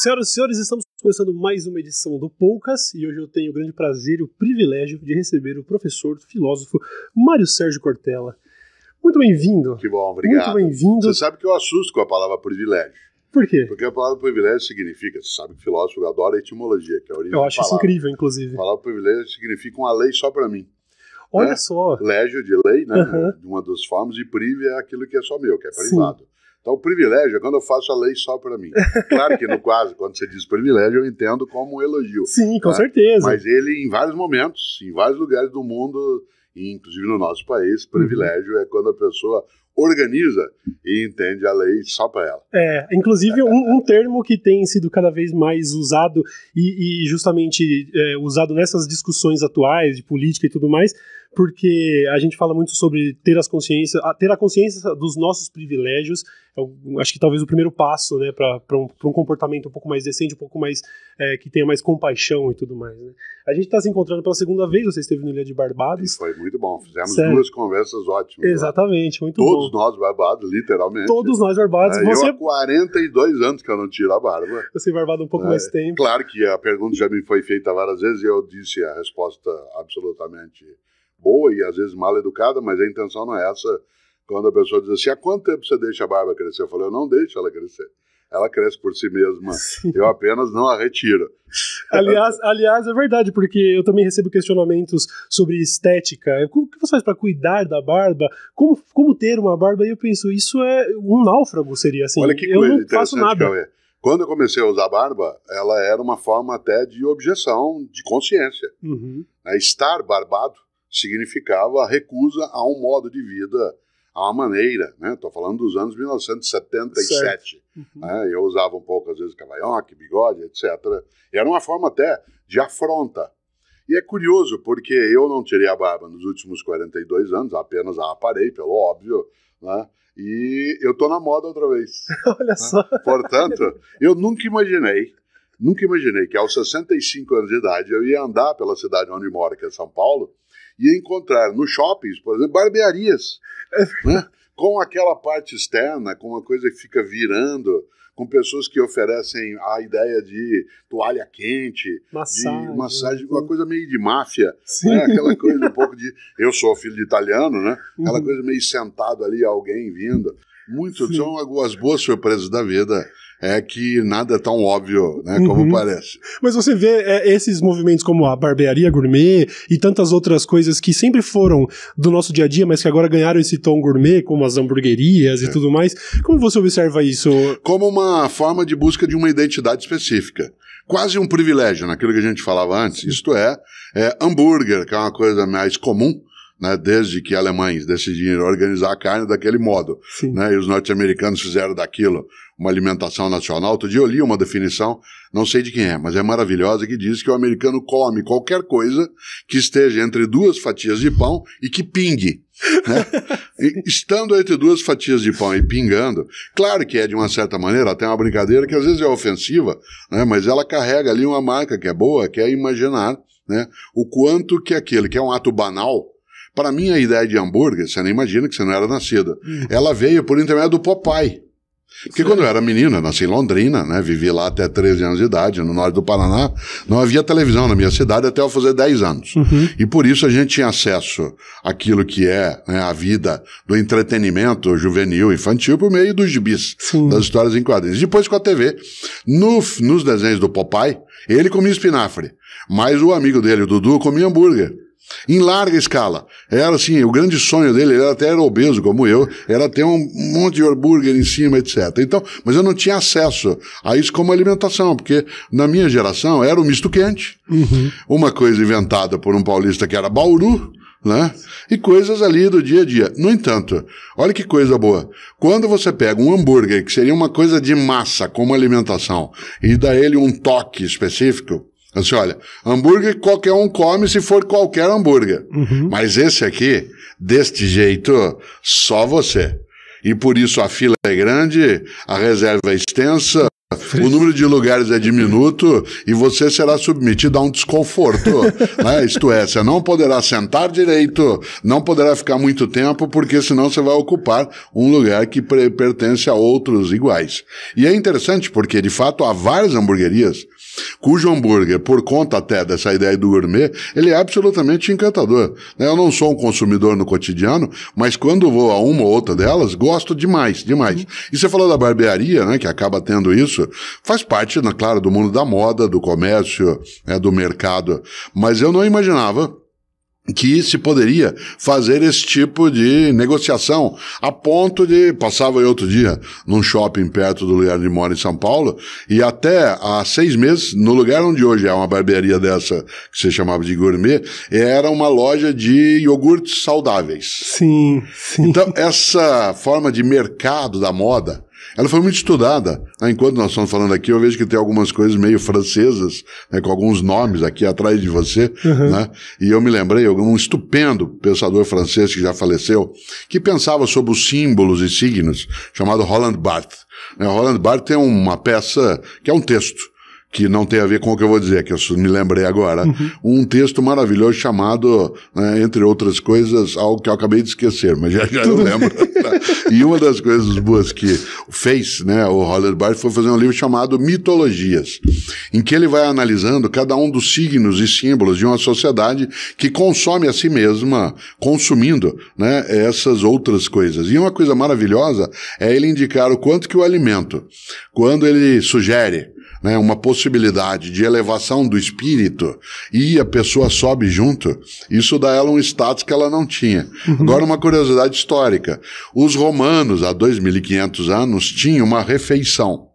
Senhoras e senhores, estamos começando mais uma edição do Poucas e hoje eu tenho o grande prazer e o privilégio de receber o professor, filósofo Mário Sérgio Cortella. Muito bem-vindo. Que bom, obrigado. Muito bem-vindo. Você sabe que eu assusto com a palavra privilégio. Por quê? Porque a palavra privilégio significa, você sabe que filósofo adora a etimologia, que é a origem Eu acho isso incrível, inclusive. A palavra privilégio significa uma lei só para mim. Olha né? só. Légio de lei, né? De uma das formas, e prive é aquilo que é só meu, que é Sim. Então, o privilégio é quando eu faço a lei só para mim. Claro que no quase, quando você diz privilégio, eu entendo como um elogio. Sim, com né? certeza. Mas ele, em vários momentos, em vários lugares do mundo, inclusive no nosso país, Uhum. privilégio é quando a pessoa organiza e entende a lei só para ela. É, inclusive um, um termo que tem sido cada vez mais usado e, e justamente é, usado nessas discussões atuais de política e tudo mais, porque a gente fala muito sobre ter as consciências, a- ter a consciência dos nossos privilégios. é o- acho que talvez o primeiro passo, né, para um, um comportamento um pouco mais decente, um pouco mais é, que tenha mais compaixão e tudo mais. Né? A gente está se encontrando pela segunda vez. Você esteve no Ilha de E Barbados. foi muito bom. Fizemos Sério? duas conversas ótimas. Exatamente, muito Todos bom. nós barbados, literalmente. Todos nós barbados. É, Você, Eu há 42 anos que eu não tiro a barba. você barbado um pouco É, mais tempo. Claro que a pergunta já me foi feita várias vezes e eu disse a resposta absolutamente boa e às vezes mal educada, mas a intenção não é essa. Quando a pessoa diz assim, há quanto tempo você deixa a barba crescer? Eu falei, eu não deixo ela crescer. Ela cresce por si mesma. Sim. Eu apenas não a retiro. Aliás, aliás, é verdade, porque eu também recebo questionamentos sobre estética. O que você faz para cuidar da barba? Como, como ter uma barba? E eu penso, isso é um náufrago, seria assim. Olha que eu coisa não faço nada. Cauê. Quando eu comecei a usar barba, ela era uma forma até de objeção, de consciência. Uhum. né? Estar barbado significava a recusa a um modo de vida, a uma maneira. Estou falando dos anos 1977. Uhum. né? Eu usava um pouco, às vezes, cavanhaque, bigode, etc. E era uma forma até de afronta. E é curioso, porque eu não tirei a barba nos últimos 42 anos, apenas a aparei, pelo óbvio, né? e eu estou na moda outra vez. Olha só. Portanto, eu nunca imaginei, nunca imaginei que aos 65 anos de idade eu ia andar pela cidade onde moro, que é São Paulo, ia encontrar nos shoppings, por exemplo, barbearias, né? com aquela parte externa, com uma coisa que fica virando, com pessoas que oferecem a ideia de toalha quente, Massagem. de massagem, uma coisa meio de máfia, né? aquela coisa um pouco de. Eu sou filho de italiano, né? Aquela Uhum. coisa meio sentado ali, alguém vindo. Muito, Sim. são algumas boas surpresas da vida. É que nada é tão óbvio, né, como Uhum. parece. Mas você vê é, esses movimentos como a barbearia gourmet e tantas outras coisas que sempre foram do nosso dia a dia, mas que agora ganharam esse tom gourmet, como as hamburguerias É. e tudo mais. Como você observa isso? Como uma forma de busca de uma identidade específica. Quase um privilégio naquilo que a gente falava antes. Isto é, é hambúrguer, que é uma coisa mais comum, né, desde que alemães decidiram organizar a carne daquele modo. Né, e os norte-americanos fizeram daquilo uma alimentação nacional. Outro dia eu li uma definição, não sei de quem é, mas é maravilhosa, que diz que o americano come qualquer coisa que esteja entre duas fatias de pão e que pingue. né? E Estando entre duas fatias de pão e pingando, claro que é de uma certa maneira até uma brincadeira que às vezes é ofensiva, né, mas ela carrega ali uma marca que é boa, que é imaginar né, o quanto que aquele que é um ato banal. Para mim, a ideia de hambúrguer, você nem imagina que você não era nascida. Hum. Ela veio por intermédio do Popeye. Porque quando eu era menino, eu nasci em Londrina, né? Vivi lá até 13 anos de idade, no norte do Paraná. Não havia televisão na minha cidade até eu fazer 10 anos. Uhum. E por isso a gente tinha acesso àquilo que é né, a vida do entretenimento juvenil, infantil, por meio dos gibis, Sim. das histórias em quadrinhos. Depois com a TV. No, nos desenhos do Popeye, ele comia espinafre, mas o amigo dele, o Dudu, comia hambúrguer. Em larga escala. Era assim, o grande sonho dele, ele até era obeso como eu, era ter um monte de hambúrguer em cima, etc. Então, mas eu não tinha acesso a isso como alimentação, porque na minha geração era o misto quente, Uhum. uma coisa inventada por um paulista que era Bauru, né? E coisas ali do dia a dia. No entanto, olha que coisa boa. Quando você pega um hambúrguer, que seria uma coisa de massa como alimentação, e dá ele um toque específico, assim, olha, hambúrguer qualquer um come se for qualquer hambúrguer. Uhum. Mas esse aqui, deste jeito, só você. E por isso a fila é grande, a reserva é extensa, O número de lugares é diminuto e você será submetido a um desconforto. né? Isto é, você não poderá sentar direito, não poderá ficar muito tempo, porque senão você vai ocupar um lugar que pertence a outros iguais. E é interessante porque, de fato, há várias hamburguerias cujo hambúrguer, por conta até dessa ideia do gourmet, ele é absolutamente encantador. Eu não sou um consumidor no cotidiano, mas quando vou a uma ou outra delas, gosto demais, demais. E você falou da barbearia, né, que acaba tendo isso, faz parte, né, claro, do mundo da moda, do comércio, né, do mercado, mas eu não imaginava que se poderia fazer esse tipo de negociação, a ponto de, passava eu outro dia num shopping perto do lugar de moro em São Paulo, e até há seis meses, no lugar onde hoje é uma barbearia dessa, que se chamava de gourmet, era uma loja de iogurtes saudáveis. Sim, sim. Então, essa forma de mercado da moda, ela foi muito estudada. Né? Enquanto nós estamos falando aqui, eu vejo que tem algumas coisas meio francesas, né? com alguns nomes aqui atrás de você. Uhum. Né? E eu me lembrei, um estupendo pensador francês que já faleceu, que pensava sobre os símbolos e signos, chamado Roland Barthes. Né? Roland Barthes tem uma peça que é um texto que não tem a ver com o que eu vou dizer, que eu me lembrei agora. Uhum. Um texto maravilhoso chamado, né, entre outras coisas, algo que eu acabei de esquecer, mas já, já eu lembro. e uma das coisas boas que fez, né, o Roller Barthes foi fazer um livro chamado Mitologias, em que ele vai analisando cada um dos signos e símbolos de uma sociedade que consome a si mesma, consumindo, né, essas outras coisas. E uma coisa maravilhosa é ele indicar o quanto que o alimento, quando ele sugere né, uma possibilidade de elevação do espírito e a pessoa sobe junto, isso dá ela um status que ela não tinha. Uhum. Agora, uma curiosidade histórica: os romanos, há 2.500 anos, tinham uma refeição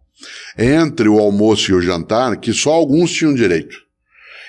entre o almoço e o jantar que só alguns tinham direito.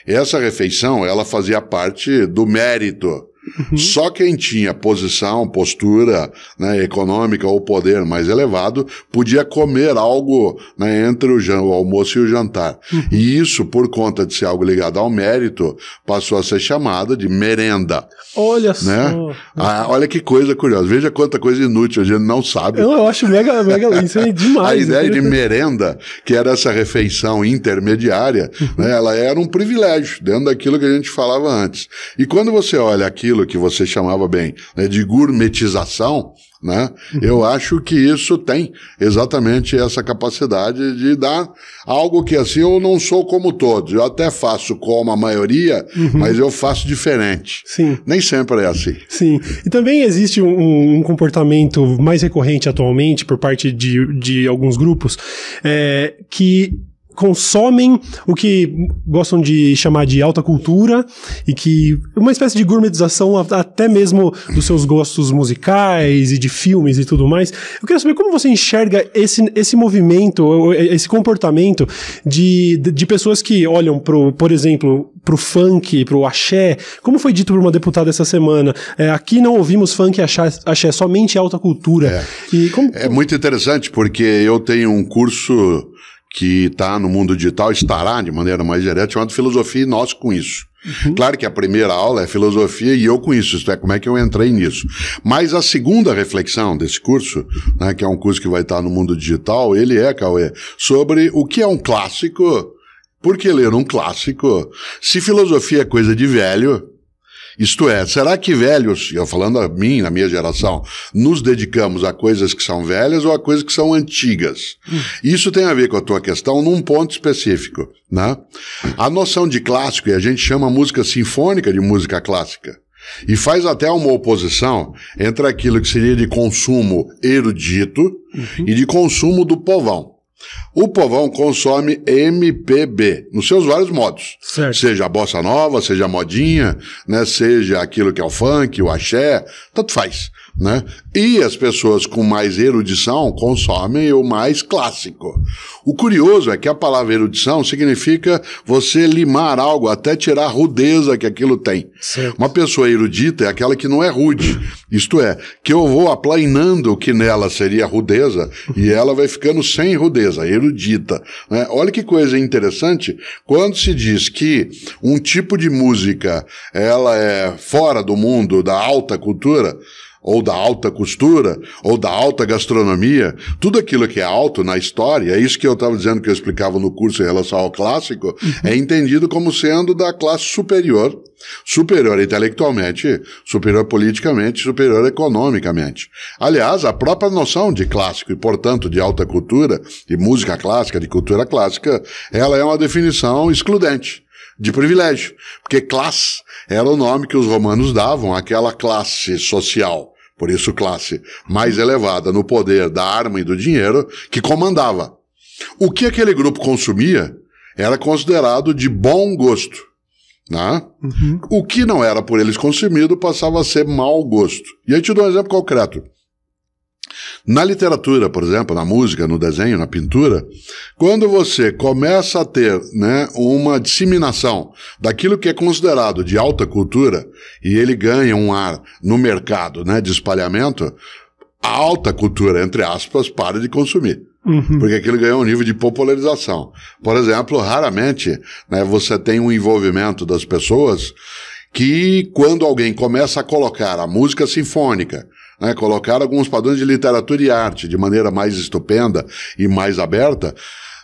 Essa refeição, ela fazia parte do mérito Uhum. Só quem tinha posição, postura né, econômica ou poder mais elevado podia comer algo né, entre o, o, almoço e o jantar. Uhum. E isso, por conta de ser algo ligado ao mérito, passou a ser chamada de merenda. Olha né? só. Ah, olha que coisa curiosa. Veja quanta coisa inútil a gente não sabe. Eu, eu acho mega, mega isso é demais. a ideia de merenda, que era essa refeição intermediária, uhum. né, ela era um privilégio dentro daquilo que a gente falava antes. E quando você olha aquilo aquilo que você chamava bem né, de gourmetização, né? Eu acho que isso tem exatamente essa capacidade de dar algo que assim eu não sou como todos. Eu até faço como a maioria, uhum. mas eu faço diferente. Sim. Nem sempre é assim. Sim. E também existe um, um comportamento mais recorrente atualmente por parte de, de alguns grupos é, que consomem o que gostam de chamar de alta cultura e que uma espécie de gourmetização até mesmo dos seus gostos musicais e de filmes e tudo mais. Eu queria saber como você enxerga esse, esse movimento, esse comportamento de, de, de pessoas que olham pro, por exemplo, pro funk, pro axé. Como foi dito por uma deputada essa semana, é, aqui não ouvimos funk e axé, axé somente alta cultura. É. E como, é muito interessante porque eu tenho um curso que está no mundo digital, estará de maneira mais direta, chamado Filosofia e Nós com isso. Uhum. Claro que a primeira aula é filosofia e eu com isso, isto é, como é que eu entrei nisso. Mas a segunda reflexão desse curso, né, que é um curso que vai estar no mundo digital, ele é, Cauê, sobre o que é um clássico, por que ler um clássico? Se filosofia é coisa de velho, isto é, será que velhos, eu falando a mim, na minha geração, nos dedicamos a coisas que são velhas ou a coisas que são antigas? Hum. Isso tem a ver com a tua questão num ponto específico, né? A noção de clássico, e a gente chama música sinfônica de música clássica. E faz até uma oposição entre aquilo que seria de consumo erudito uhum. e de consumo do povão. O povão consome MPB, nos seus vários modos. Certo. Seja a bossa nova, seja a modinha, né, seja aquilo que é o funk, o axé, tanto faz né? E as pessoas com mais erudição consomem o mais clássico. O curioso é que a palavra erudição significa você limar algo até tirar a rudeza que aquilo tem. Certo. Uma pessoa erudita é aquela que não é rude. Isto é, que eu vou aplainando o que nela seria rudeza e ela vai ficando sem rudeza, erudita. Né? Olha que coisa interessante quando se diz que um tipo de música ela é fora do mundo da alta cultura ou da alta costura, ou da alta gastronomia, tudo aquilo que é alto na história, é isso que eu estava dizendo que eu explicava no curso em relação ao clássico, é entendido como sendo da classe superior, superior intelectualmente, superior politicamente, superior economicamente. Aliás, a própria noção de clássico e, portanto, de alta cultura, de música clássica, de cultura clássica, ela é uma definição excludente de privilégio, porque classe era o nome que os romanos davam àquela classe social por isso classe mais elevada no poder da arma e do dinheiro, que comandava. O que aquele grupo consumia era considerado de bom gosto. Né? Uhum. O que não era por eles consumido passava a ser mau gosto. E aí te dou um exemplo concreto. Na literatura, por exemplo, na música, no desenho, na pintura, quando você começa a ter né, uma disseminação daquilo que é considerado de alta cultura e ele ganha um ar no mercado né, de espalhamento, a alta cultura, entre aspas, para de consumir. Uhum. Porque aquilo ganhou um nível de popularização. Por exemplo, raramente né, você tem um envolvimento das pessoas que, quando alguém começa a colocar a música sinfônica né, colocar alguns padrões de literatura e arte de maneira mais estupenda e mais aberta,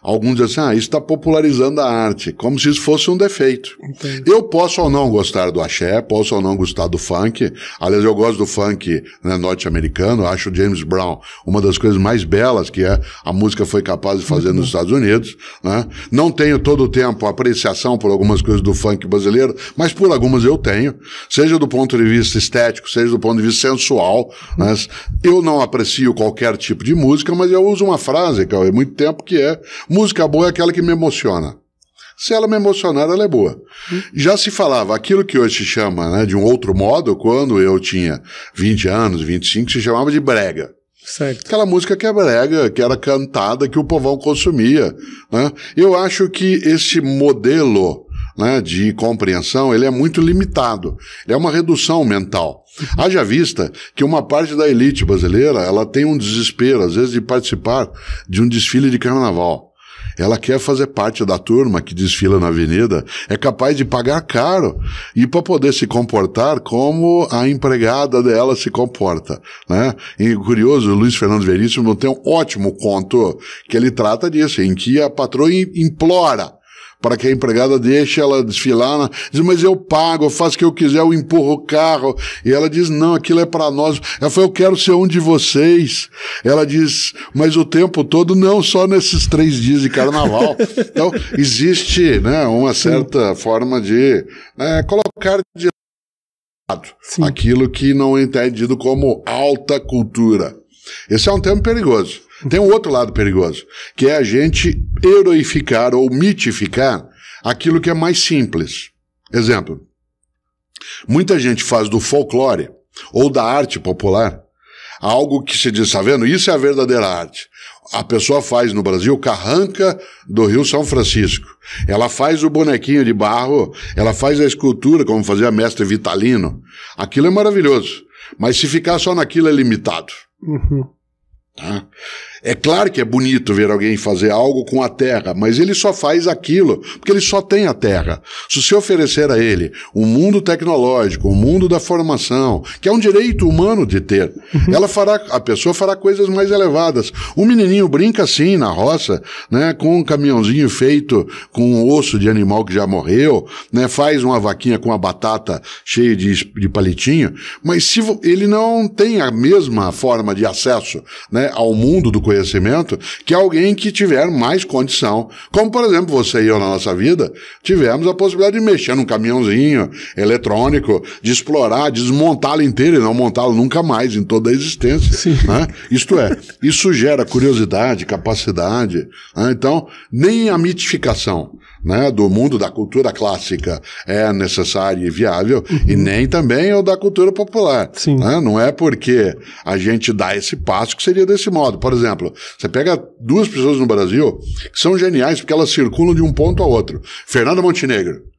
Alguns dizem assim, ah, isso está popularizando a arte, como se isso fosse um defeito. Entendi. Eu posso ou não gostar do axé, posso ou não gostar do funk. Aliás, eu gosto do funk né, norte-americano, acho James Brown uma das coisas mais belas que é, a música foi capaz de fazer nos. Estados Unidos. Né? Não tenho todo o tempo apreciação por algumas coisas do funk brasileiro, mas por algumas eu tenho, seja do ponto de vista estético, seja do ponto de vista sensual. Né? Eu não aprecio qualquer tipo de música, mas eu uso uma frase, que há muito tempo, que é Música boa é aquela que me emociona. Se ela me emocionar, ela é boa. Já se falava aquilo que hoje se chama né, de um outro modo, quando eu tinha 20 anos, 25, se chamava de brega. Certo. Aquela música que é brega, que era cantada, que o povão consumia. Né? Eu acho que esse modelo né, de compreensão ele é muito limitado. Ele é uma redução mental. Haja vista que uma parte da elite brasileira ela tem um desespero, às vezes, de participar de um desfile de carnaval. Ela quer fazer parte da turma que desfila na avenida, é capaz de pagar caro e para poder se comportar como a empregada dela se comporta, né? E curioso, o Luiz Fernando Veríssimo tem um ótimo conto que ele trata disso, em que a patroa implora para que a empregada deixe ela desfilar. Diz, mas eu pago, eu faço o que eu quiser, eu empurro o carro. E ela diz, não, aquilo é para nós. Ela falou, eu quero ser um de vocês. Ela diz, mas o tempo todo, não, só nesses três dias de carnaval. então, existe né, uma certa forma de né, colocar de lado aquilo que não é entendido como alta cultura. Esse é um termo perigoso. Tem um outro lado perigoso, que é a gente heroificar ou mitificar aquilo que é mais simples. Exemplo. Muita gente faz do folclore ou da arte popular algo que se diz, está vendo? Isso é a verdadeira arte. A pessoa faz no Brasil carranca do Rio São Francisco. Ela faz o bonequinho de barro, ela faz a escultura, como fazia a mestre Vitalino. Aquilo é maravilhoso. Mas se ficar só naquilo é limitado. Uhum. Tá? É claro que é bonito ver alguém fazer algo com a terra, mas ele só faz aquilo porque ele só tem a terra. Se você oferecer a ele um mundo tecnológico, um mundo da formação, que é um direito humano de ter, uhum. ela fará, a pessoa fará coisas mais elevadas. Um menininho brinca assim na roça, né, com um caminhãozinho feito com um osso de animal que já morreu, né, faz uma vaquinha com a batata cheia de, de palitinho, mas se ele não tem a mesma forma de acesso, né, ao mundo do conhecimento que alguém que tiver mais condição. Como, por exemplo, você e eu na nossa vida tivemos a possibilidade de mexer num caminhãozinho eletrônico, de explorar, desmontá-lo inteiro e não montá-lo nunca mais em toda a existência. Né? Isto é, isso gera curiosidade, capacidade. Né? Então, nem a mitificação né, do mundo da cultura clássica é necessário e viável, uhum. e nem também o da cultura popular. Né? Não é porque a gente dá esse passo que seria desse modo. Por exemplo, você pega duas pessoas no Brasil que são geniais porque elas circulam de um ponto ao outro. Fernanda Montenegro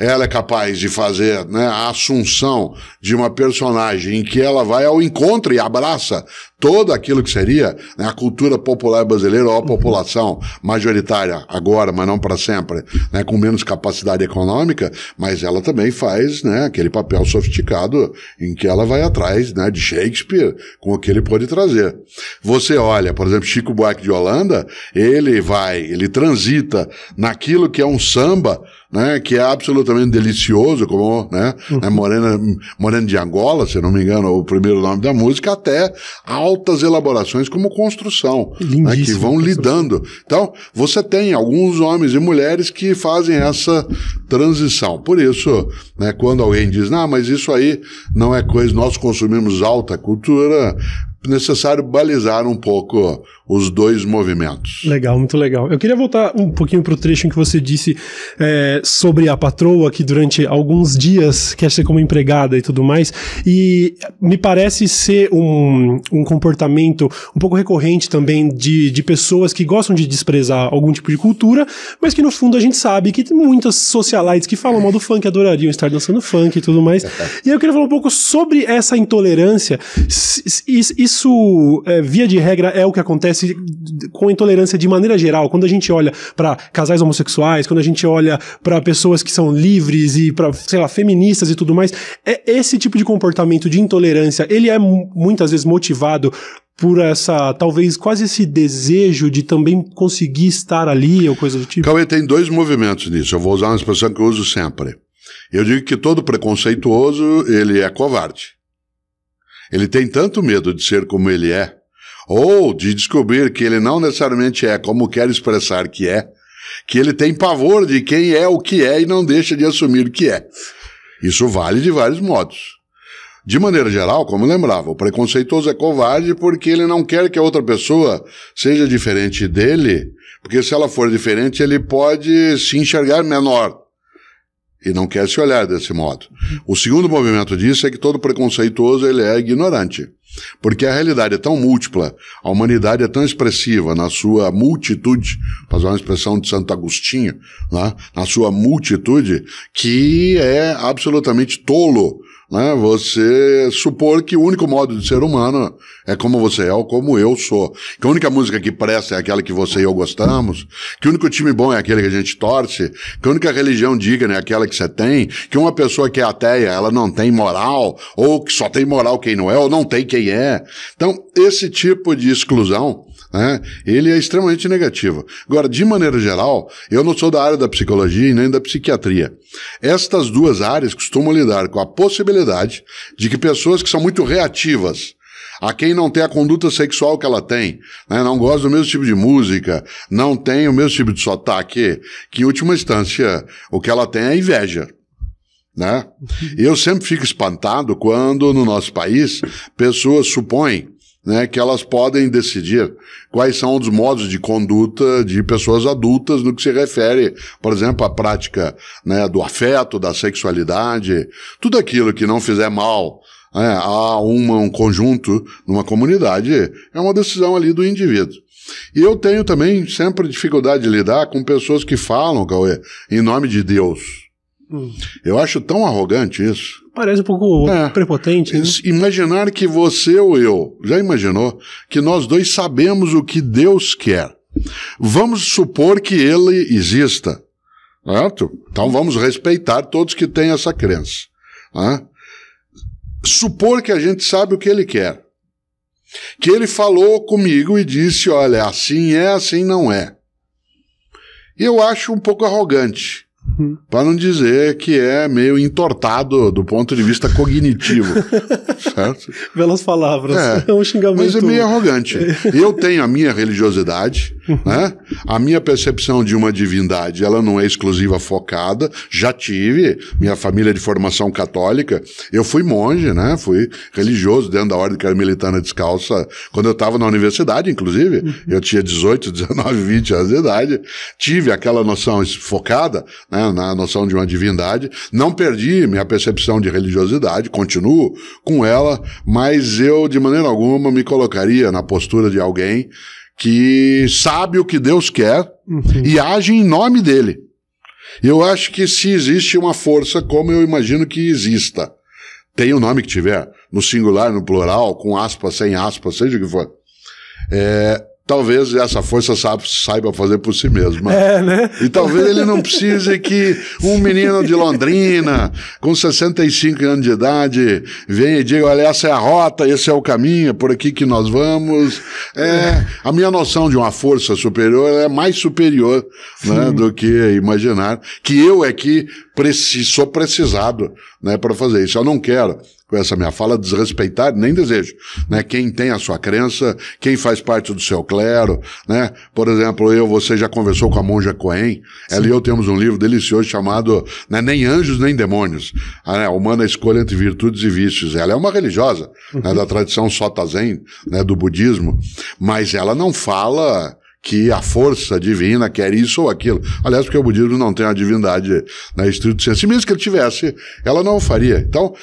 ela é capaz de fazer né, a assunção de uma personagem em que ela vai ao encontro e abraça todo aquilo que seria né, a cultura popular brasileira ou a população majoritária agora, mas não para sempre, né, com menos capacidade econômica, mas ela também faz né, aquele papel sofisticado em que ela vai atrás né, de Shakespeare com o que ele pode trazer. Você olha, por exemplo, Chico Buarque de Holanda, ele vai, ele transita naquilo que é um samba né, que é absolutamente delicioso, como né, uhum. né, Morena, Morena de Angola, se não me engano, o primeiro nome da música, até altas elaborações como construção, né, que vão lidando. Então, você tem alguns homens e mulheres que fazem essa transição. Por isso, né, quando alguém diz, não, mas isso aí não é coisa, nós consumimos alta cultura, necessário balizar um pouco os dois movimentos. Legal, muito legal. Eu queria voltar um pouquinho para o trecho em que você disse é, sobre a patroa que durante alguns dias quer ser como empregada e tudo mais, e me parece ser um, um comportamento um pouco recorrente também de, de pessoas que gostam de desprezar algum tipo de cultura, mas que no fundo a gente sabe que tem muitas socialites que falam mal do funk adorariam estar dançando funk e tudo mais. e eu queria falar um pouco sobre essa intolerância. Isso, é, via de regra, é o que acontece com intolerância de maneira geral, quando a gente olha para casais homossexuais, quando a gente olha para pessoas que são livres e para, sei lá, feministas e tudo mais, é esse tipo de comportamento de intolerância, ele é muitas vezes motivado por essa, talvez quase esse desejo de também conseguir estar ali ou coisa do tipo? Cauê, tem dois movimentos nisso. Eu vou usar uma expressão que eu uso sempre. Eu digo que todo preconceituoso, ele é covarde. Ele tem tanto medo de ser como ele é, ou de descobrir que ele não necessariamente é como quer expressar que é, que ele tem pavor de quem é o que é e não deixa de assumir o que é. Isso vale de vários modos. De maneira geral, como lembrava, o preconceituoso é covarde porque ele não quer que a outra pessoa seja diferente dele, porque se ela for diferente, ele pode se enxergar menor e não quer se olhar desse modo. O segundo movimento disso é que todo preconceituoso ele é ignorante. Porque a realidade é tão múltipla, a humanidade é tão expressiva na sua multitude, para usar uma expressão de Santo Agostinho, né? na sua multitude, que é absolutamente tolo né, você supor que o único modo de ser humano é como você é ou como eu sou. Que a única música que presta é aquela que você e eu gostamos, que o único time bom é aquele que a gente torce, que a única religião digna é aquela que você tem, que uma pessoa que é ateia, ela não tem moral, ou que só tem moral quem não é, ou não tem quem é. Então, esse tipo de exclusão né? Ele é extremamente negativo. Agora, de maneira geral, eu não sou da área da psicologia e nem da psiquiatria. Estas duas áreas costumam lidar com a possibilidade de que pessoas que são muito reativas a quem não tem a conduta sexual que ela tem, né? não gosta do mesmo tipo de música, não tem o mesmo tipo de sotaque, que em última instância o que ela tem é inveja. Né? Eu sempre fico espantado quando no nosso país pessoas supõem né, que elas podem decidir quais são os modos de conduta de pessoas adultas no que se refere, por exemplo, à prática né, do afeto, da sexualidade, tudo aquilo que não fizer mal né, a uma, um conjunto, numa comunidade, é uma decisão ali do indivíduo. E eu tenho também sempre dificuldade de lidar com pessoas que falam, Cauê, em nome de Deus. Hum. Eu acho tão arrogante isso. Parece um pouco é, prepotente. Né? Imaginar que você ou eu, já imaginou, que nós dois sabemos o que Deus quer. Vamos supor que ele exista. Certo? Então vamos respeitar todos que têm essa crença. Né? Supor que a gente sabe o que ele quer. Que ele falou comigo e disse: olha, assim é, assim não é. Eu acho um pouco arrogante. Uhum. Para não dizer que é meio entortado do ponto de vista cognitivo. certo? Belas palavras. É, é um xingamento. Mas é meio arrogante. Eu tenho a minha religiosidade, uhum. né? A minha percepção de uma divindade, ela não é exclusiva focada. Já tive minha família de formação católica. Eu fui monge, né? Fui religioso dentro da ordem carmelitana descalça quando eu estava na universidade, inclusive. Uhum. Eu tinha 18, 19, 20 anos de idade. Tive aquela noção focada, né? Na noção de uma divindade. Não perdi minha percepção de religiosidade, continuo com ela, mas eu de maneira alguma me colocaria na postura de alguém que sabe o que Deus quer uhum. e age em nome dele. Eu acho que se existe uma força, como eu imagino que exista, tem o nome que tiver, no singular, no plural, com aspas, sem aspas, seja o que for. É, talvez essa força saiba fazer por si mesma. É, né? E talvez ele não precise que um menino de Londrina, com 65 anos de idade, venha e diga: olha, essa é a rota, esse é o caminho, é por aqui que nós vamos. É, a minha noção de uma força superior é mais superior né, do que imaginar que eu é que preci sou precisado né, para fazer isso. Eu não quero com essa minha fala, desrespeitar, nem desejo, né? Quem tem a sua crença, quem faz parte do seu clero, né? Por exemplo, eu, você já conversou com a monja Cohen, ela e eu temos um livro delicioso chamado né, Nem Anjos Nem Demônios, a né, Humana Escolha Entre Virtudes e Vícios. Ela é uma religiosa, uhum. né, da tradição Sota Zen, né, do budismo, mas ela não fala que a força divina quer isso ou aquilo. Aliás, porque o budismo não tem a divindade na né, estrito senso. Se mesmo que ele tivesse, ela não o faria. Então,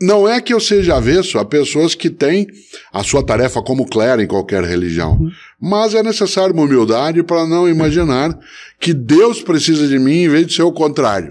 não é que eu seja avesso a pessoas que têm a sua tarefa como clero em qualquer religião, uhum. Mas é necessário uma humildade para não imaginar que Deus precisa de mim em vez de ser o contrário.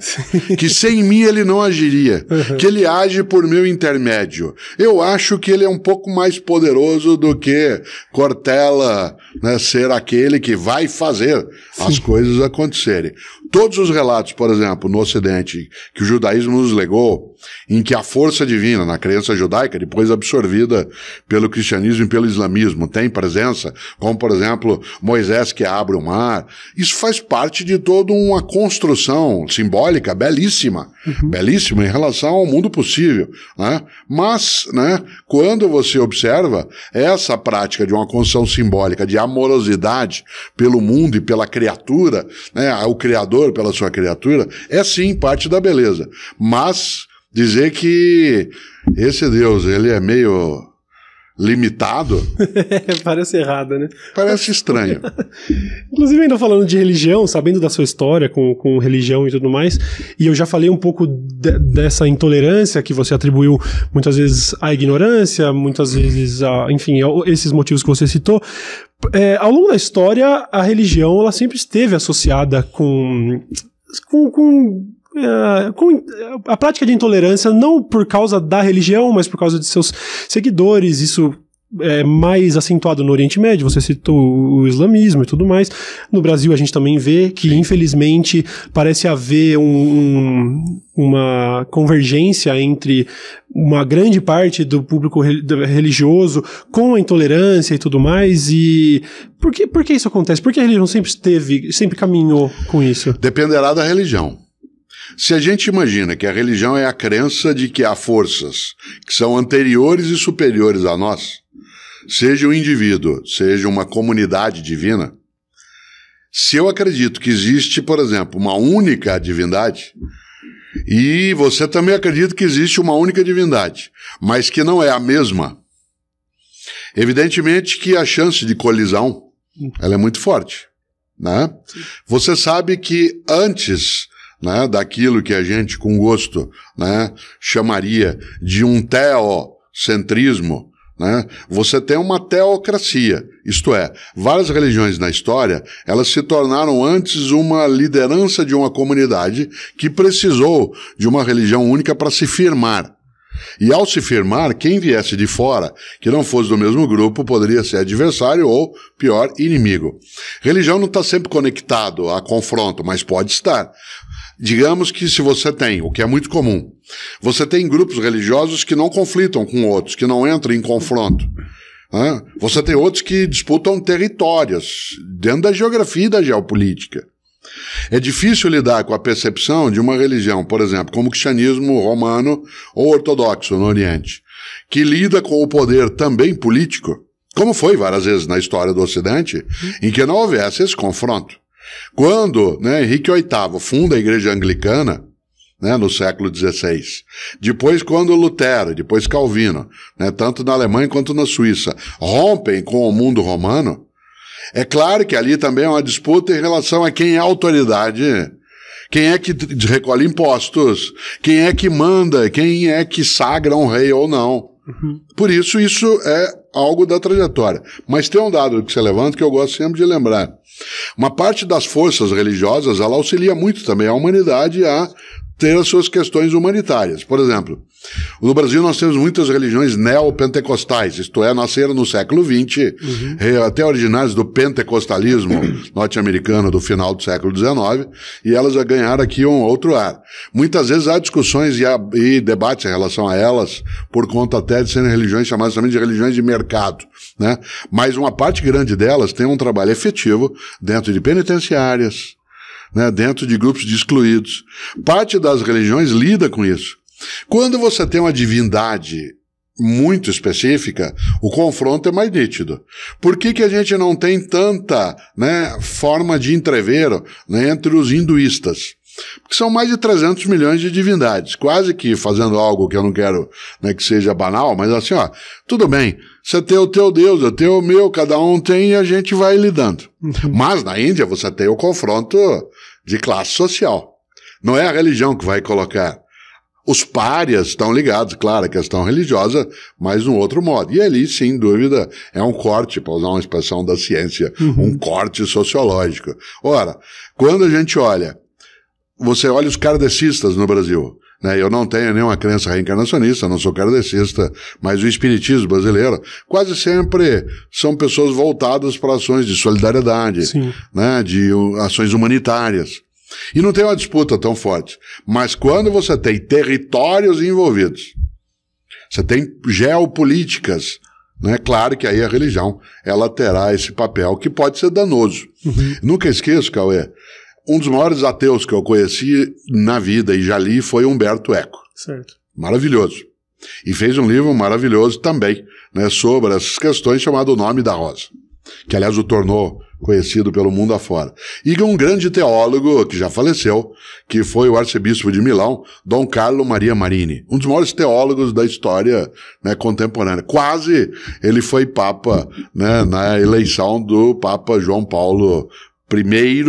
que sem mim ele não agiria, uhum. que ele age por meu intermédio. Eu acho que ele é um pouco mais poderoso do que Cortella né, ser aquele que vai fazer Sim. as coisas acontecerem. Todos os relatos, por exemplo, no Ocidente, que o judaísmo nos legou, em que a força divina, na crença judaica, depois absorvida pelo cristianismo e pelo islamismo, tem presença, como, por exemplo, Moisés que abre o mar, isso faz parte de toda uma construção simbólica belíssima, uhum. belíssima em relação ao mundo possível, né? Mas, né, quando você observa essa prática de uma construção simbólica de amorosidade pelo mundo e pela criatura, né, o Criador pela sua criatura, é sim parte da beleza. Mas dizer que esse Deus, ele é meio limitado. Parece errado, né? Parece estranho. Inclusive, ainda falando de religião, sabendo da sua história com, com religião e tudo mais, e eu já falei um pouco de, dessa intolerância que você atribuiu muitas vezes à ignorância, muitas vezes a, enfim, esses motivos que você citou. É, ao longo da história, a religião ela sempre esteve associada com, com, com a prática de intolerância, não por causa da religião, mas por causa de seus seguidores, isso é mais acentuado no Oriente Médio, você citou o islamismo e tudo mais. No Brasil a gente também vê que, infelizmente, parece haver um, um, uma convergência entre uma grande parte do público religioso com a intolerância e tudo mais. E por que, por que isso acontece? Por que a religião sempre esteve, sempre caminhou com isso? Dependerá da religião. Se a gente imagina que a religião é a crença de que há forças que são anteriores e superiores a nós, seja um indivíduo, seja uma comunidade divina, se eu acredito que existe, por exemplo, uma única divindade, e você também acredita que existe uma única divindade, mas que não é a mesma, evidentemente que a chance de colisão ela é muito forte. Né? Você sabe que antes né, daquilo que a gente, com gosto, né, chamaria de um teocentrismo, né, você tem uma teocracia. Isto é, várias religiões na história, elas se tornaram antes uma liderança de uma comunidade que precisou de uma religião única para se firmar. E ao se firmar, quem viesse de fora, que não fosse do mesmo grupo, poderia ser adversário ou, pior, inimigo. Religião não está sempre conectado a confronto, mas pode estar. Digamos que se você tem, o que é muito comum, você tem grupos religiosos que não conflitam com outros, que não entram em confronto. Você tem outros que disputam territórios dentro da geografia e da geopolítica. É difícil lidar com a percepção de uma religião, por exemplo, como o cristianismo romano ou ortodoxo no Oriente, que lida com o poder também político, como foi várias vezes na história do Ocidente, em que não houvesse esse confronto. Quando né, Henrique VIII funda a Igreja Anglicana, né, no século XVI, depois quando Lutero, depois Calvino, né, tanto na Alemanha quanto na Suíça, rompem com o mundo romano, é claro que ali também é uma disputa em relação a quem é autoridade quem é que recolhe impostos? Quem é que manda? Quem é que sagra um rei ou não? Uhum. Por isso, isso é algo da trajetória. Mas tem um dado que você levanta que eu gosto sempre de lembrar. Uma parte das forças religiosas, ela auxilia muito também a humanidade a ter as suas questões humanitárias. Por exemplo, no Brasil nós temos muitas religiões neopentecostais, isto é, nasceram no século XX, uhum. até originárias do pentecostalismo norte-americano do final do século XIX, e elas já ganharam aqui um outro ar. Muitas vezes há discussões e, há, e debates em relação a elas, por conta até de serem religiões chamadas também de religiões de mercado. Né? Mas uma parte grande delas tem um trabalho efetivo dentro de penitenciárias, né, dentro de grupos de excluídos. Parte das religiões lida com isso. Quando você tem uma divindade muito específica, o confronto é mais nítido. Por que, que a gente não tem tanta né, forma de entrever né, entre os hinduístas? Porque são mais de 300 milhões de divindades, quase que fazendo algo que eu não quero né, que seja banal, mas assim, ó, tudo bem, você tem o teu Deus, eu tenho o meu, cada um tem e a gente vai lidando. Uhum. Mas na Índia você tem o confronto de classe social. Não é a religião que vai colocar. Os párias estão ligados, claro, à questão religiosa, mas num outro modo. E ali, sem dúvida, é um corte, para usar uma expressão da ciência, uhum. um corte sociológico. Ora, quando a gente olha, você olha os kardecistas no Brasil, né? Eu não tenho nenhuma crença reencarnacionista, não sou kardecista, mas o espiritismo brasileiro quase sempre são pessoas voltadas para ações de solidariedade, né? de ações humanitárias. E não tem uma disputa tão forte. Mas quando você tem territórios envolvidos, você tem geopolíticas, né? Claro que aí a religião ela terá esse papel que pode ser danoso. Uhum. Nunca esqueço, Cauê, um dos maiores ateus que eu conheci na vida e já li foi Humberto Eco. Certo. Maravilhoso. E fez um livro maravilhoso também, né, sobre essas questões chamado O Nome da Rosa, que aliás o tornou conhecido pelo mundo afora. E um grande teólogo que já faleceu, que foi o arcebispo de Milão, Dom Carlo Maria Marini, um dos maiores teólogos da história né, contemporânea. Quase ele foi papa né, na eleição do Papa João Paulo I,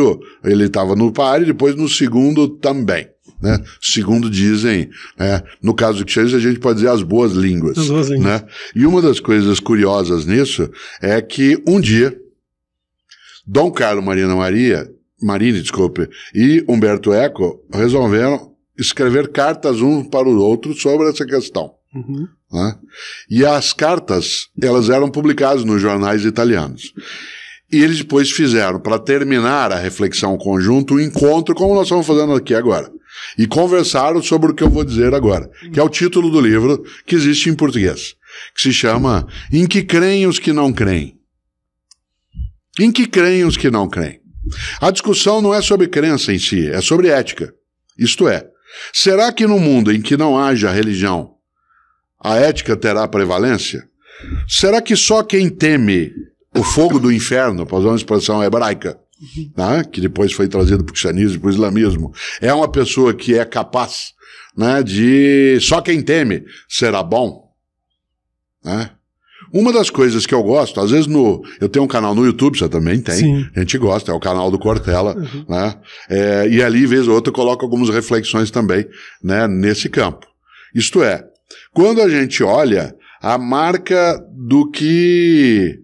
ele estava no par e depois no segundo também. Né? Segundo dizem, né? no caso do Xerxes, a gente pode dizer as boas línguas. As boas línguas. Né? E uma das coisas curiosas nisso é que um dia Dom Carlo Marina Maria, Marini, desculpe, e Humberto Eco resolveram escrever cartas um para o outro sobre essa questão. Uhum. Né? E as cartas, elas eram publicadas nos jornais italianos. E eles depois fizeram, para terminar a reflexão conjunta, um encontro, como nós estamos fazendo aqui agora. E conversaram sobre o que eu vou dizer agora, que é o título do livro que existe em português, que se chama Em que creem os que não creem. Em que creem os que não creem? A discussão não é sobre crença em si, é sobre ética. Isto é, será que no mundo em que não haja religião, a ética terá prevalência? Será que só quem teme o fogo do inferno, para usar uma expressão hebraica, né, que depois foi trazido para o cristianismo e para o islamismo, é uma pessoa que é capaz né, de só quem teme será bom? Né? Uma das coisas que eu gosto, às vezes no. Eu tenho um canal no YouTube, você também tem. Sim. A gente gosta, é o canal do Cortella, uhum. né? É, e ali, vez ou outra, eu coloco algumas reflexões também, né, nesse campo. Isto é, quando a gente olha a marca do que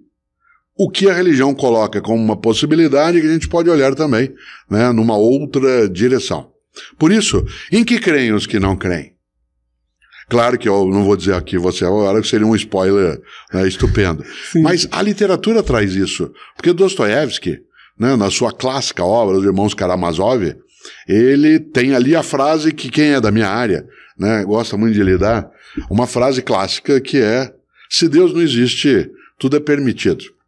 o que a religião coloca como uma possibilidade que a gente pode olhar também, né, numa outra direção. Por isso, em que creem os que não creem? Claro que eu não vou dizer aqui você agora que seria um spoiler né, estupendo. Sim. Mas a literatura traz isso. Porque Dostoiévski, né, na sua clássica obra, Os Irmãos Karamazov, ele tem ali a frase que quem é da minha área né, gosta muito de lidar, uma frase clássica que é: se Deus não existe, tudo é permitido.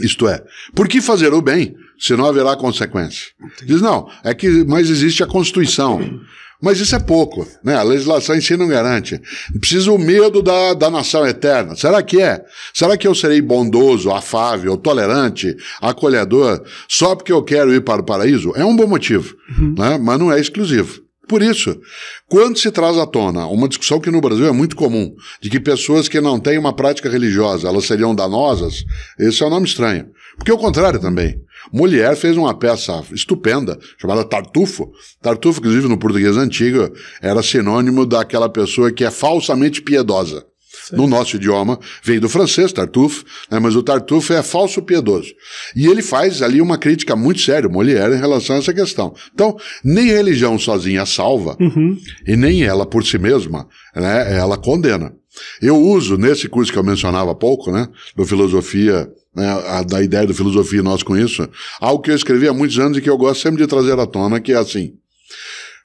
Isto é, por que fazer o bem se não haverá consequência? Diz, não, é que, mas existe a Constituição. Mas isso é pouco, né? A legislação em si não garante. Precisa o medo da, da nação eterna. Será que é? Será que eu serei bondoso, afável, tolerante, acolhedor, só porque eu quero ir para o paraíso? É um bom motivo, uhum. né? mas não é exclusivo. Por isso, quando se traz à tona uma discussão que no Brasil é muito comum, de que pessoas que não têm uma prática religiosa, elas seriam danosas, esse é um nome estranho. Porque é o contrário também. Mulher fez uma peça estupenda, chamada Tartufo. Tartufo, inclusive no português antigo, era sinônimo daquela pessoa que é falsamente piedosa. No nosso idioma, veio do francês, Tartuffe, né, mas o Tartuffe é falso piedoso. E ele faz ali uma crítica muito séria, Molière, em relação a essa questão. Então, nem religião sozinha salva, Uhum. e nem ela por si mesma, né, ela condena. Eu uso, nesse curso que eu mencionava há pouco, né, do filosofia, né, a- da ideia do filosofia e nós com isso, algo que eu escrevi há muitos anos e que eu gosto sempre de trazer à tona, que é assim.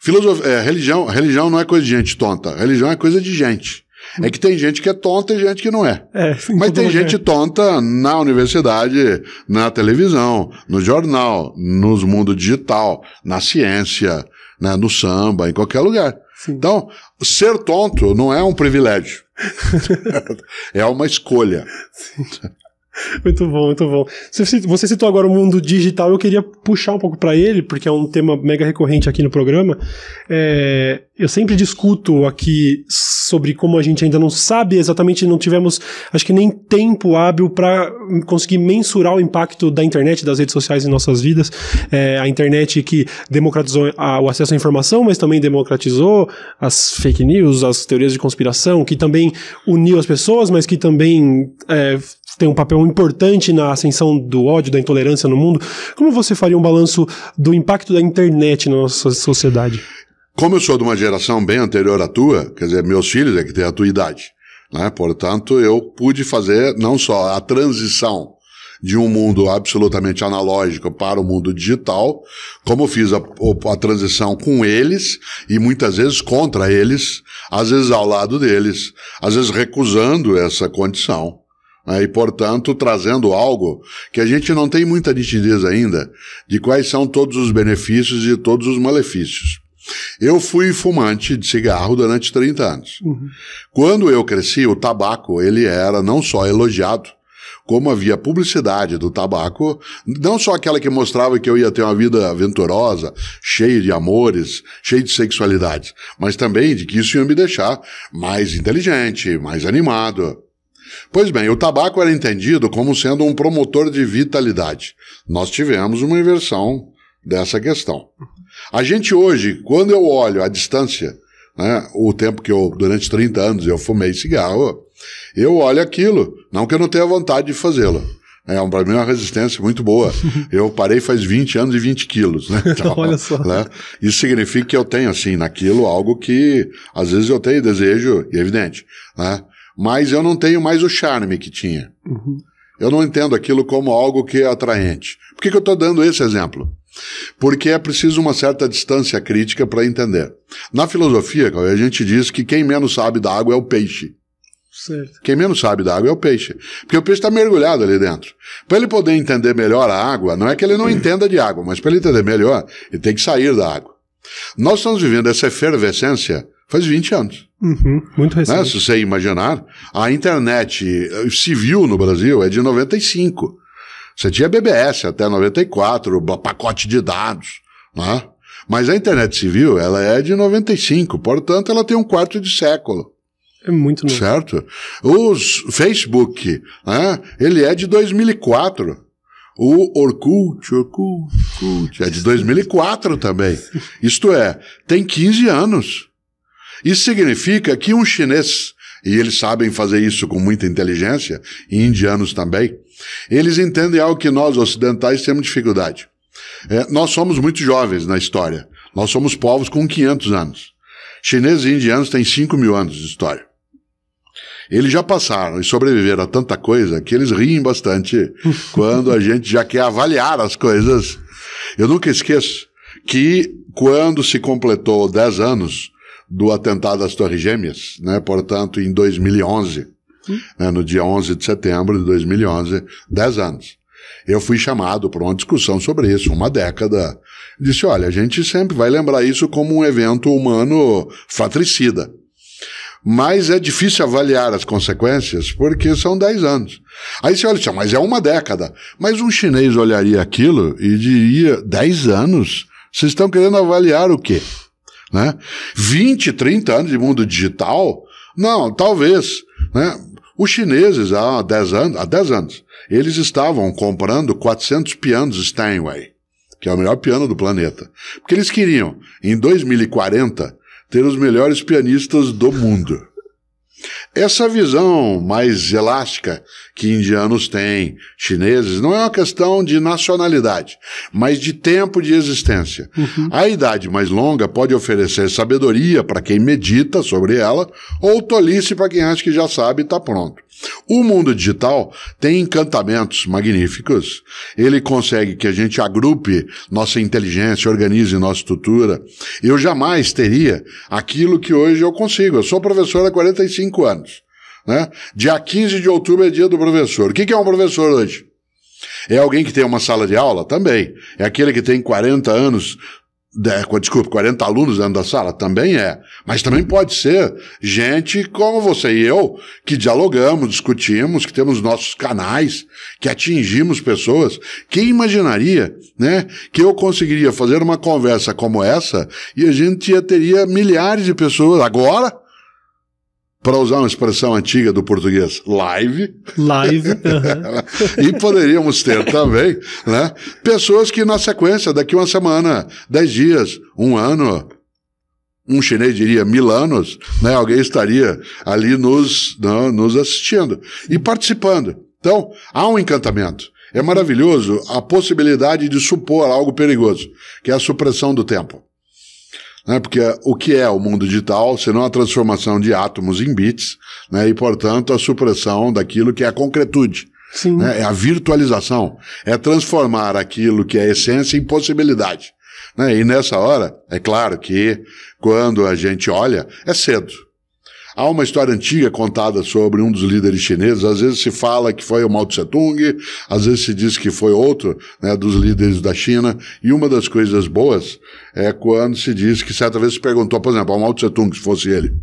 Filosof... é, religião, religião não é coisa de gente tonta, religião é coisa de gente. É que tem gente que é tonta e gente que não é. É, em Mas tem gente tonta na universidade, na televisão, no jornal, nos mundo digital, na ciência, né, no samba, em qualquer lugar. Sim. Então, ser tonto não é um privilégio. é uma escolha. Muito bom, muito bom. Você, cit- você citou agora o mundo digital, eu queria puxar um pouco para ele, porque é um tema mega recorrente aqui no programa. É, eu sempre discuto aqui sobre como a gente ainda não sabe exatamente, não tivemos, acho que nem tempo hábil para conseguir mensurar o impacto da internet, das redes sociais em nossas vidas. É, a internet que democratizou a- o acesso à informação, mas também democratizou as fake news, as teorias de conspiração, que também uniu as pessoas, mas que também é, tem um papel importante na ascensão do ódio, da intolerância no mundo. Como você faria um balanço do impacto da internet na nossa sociedade? Como eu sou de uma geração bem anterior à tua, quer dizer, meus filhos é que têm a tua idade, né? Portanto, eu pude fazer não só a transição de um mundo absolutamente analógico para o mundo digital, como fiz a, a transição com eles e muitas vezes contra eles, às vezes ao lado deles, às vezes recusando essa condição. E, portanto, trazendo algo que a gente não tem muita nitidez ainda de quais são todos os benefícios e todos os malefícios. Eu fui fumante de cigarro durante 30 anos. Quando eu cresci, o tabaco, ele era não só elogiado, como havia publicidade do tabaco, não só aquela que mostrava que eu ia ter uma vida aventurosa, cheia de amores, cheia de sexualidade, mas também de que isso ia me deixar mais inteligente, mais animado. Pois bem, o tabaco era entendido como sendo um promotor de vitalidade. Nós tivemos uma inversão dessa questão. A gente hoje, quando eu olho a distância, né, o tempo que eu, durante 30 anos, eu fumei cigarro, eu olho aquilo, não que eu não tenha vontade de fazê-lo. É, um- pra mim é uma resistência muito boa. Eu parei faz 20 anos e 20 quilos, né? Então, Olha só. né? Isso significa que eu tenho, assim, naquilo algo que, às vezes eu tenho desejo, e é evidente, né? Mas eu não tenho mais o charme que tinha. Eu não entendo aquilo como algo que é atraente. Por que, que eu estou dando esse exemplo? Porque é preciso uma certa distância crítica para entender. Na filosofia, a gente diz que quem menos sabe da água é o peixe. Certo. Quem menos sabe da água é o peixe. Porque o peixe está mergulhado ali dentro. Para ele poder entender melhor a água, não é que ele não entenda de água, mas para ele entender melhor, ele tem que sair da água. Nós estamos vivendo essa efervescência faz 20 anos. Uhum, muito Né? recente. Se você imaginar, a internet eh, civil no Brasil é de 95. Você tinha BBS até 94, ba- pacote de dados, né? Mas a internet civil, ela é de 95, portanto, ela tem um quarto de século, É muito novo. certo? Os Facebook, né? Ele é de 2004. O Orkut, Orkut, Orkut, é de 2004 também. Isto é, tem 15 anos. Isso significa que um chinês, e eles sabem fazer isso com muita inteligência, e indianos também, eles entendem algo que nós ocidentais temos dificuldade. É, nós somos muito jovens na história. Nós somos povos com 500 anos. Chineses e indianos têm 5 mil anos de história. Eles já passaram e sobreviveram a tanta coisa que eles riem bastante quando a gente já quer avaliar as coisas. Eu nunca esqueço que quando se completou 10 anos do atentado às Torres Gêmeas, né, portanto, em 2011, né, no dia 11 de setembro de 2011, 10 anos. Eu fui chamado para uma discussão sobre isso, uma década. Disse: olha, a gente sempre vai lembrar isso como um evento humano fratricida. Mas é difícil avaliar as consequências porque são 10 anos. Aí você olha, mas é uma década. Mas um chinês olharia aquilo e diria: 10 anos? Vocês estão querendo avaliar o quê? Né? 20, 30 anos de mundo digital? Não, talvez. Né? Os chineses, há 10 anos, há 10 anos, eles estavam comprando 400 pianos Steinway, que é o melhor piano do planeta. Porque eles queriam, em 2040, ter os melhores pianistas do mundo. Essa visão mais elástica que indianos têm, chineses, não é uma questão de nacionalidade, mas de tempo de existência. Uhum. A idade mais longa pode oferecer sabedoria para quem medita sobre ela, ou tolice para quem acha que já sabe e está pronto. O mundo digital tem encantamentos magníficos. Ele consegue que a gente agrupe nossa inteligência, organize nossa estrutura. Eu jamais teria aquilo que hoje eu consigo. Eu sou professor há 45 anos. Né? Dia 15 de outubro é dia do professor. O que é um professor hoje? É alguém que tem uma sala de aula? Também. É aquele que tem 40 anos desculpa, 40 alunos dentro da sala? Também é. Mas também pode ser gente como você e eu, que dialogamos, discutimos, que temos nossos canais, que atingimos pessoas. Quem imaginaria, né, que eu conseguiria fazer uma conversa como essa e a gente teria milhares de pessoas agora para usar uma expressão antiga do português, live. Live. e poderíamos ter também, né, pessoas que na sequência, daqui uma semana, dez dias, um ano, um chinês diria mil anos, né, alguém estaria ali nos, não, né, nos assistindo e participando. Então, há um encantamento. É maravilhoso a possibilidade de supor algo perigoso, que é a supressão do tempo. Né? Porque o que é o mundo digital, senão a transformação de átomos em bits, né? e, portanto, a supressão daquilo que é a concretude. Né? É a virtualização. É transformar aquilo que é essência em possibilidade. Né? E nessa hora, é claro que quando a gente olha, é cedo. Há uma história antiga contada sobre um dos líderes chineses. Às vezes se fala que foi o Mao Tse Tung, às vezes se diz que foi outro né, dos líderes da China. E uma das coisas boas é quando se diz que certa vez se perguntou, por exemplo, ao Mao Tse Tung, se fosse ele.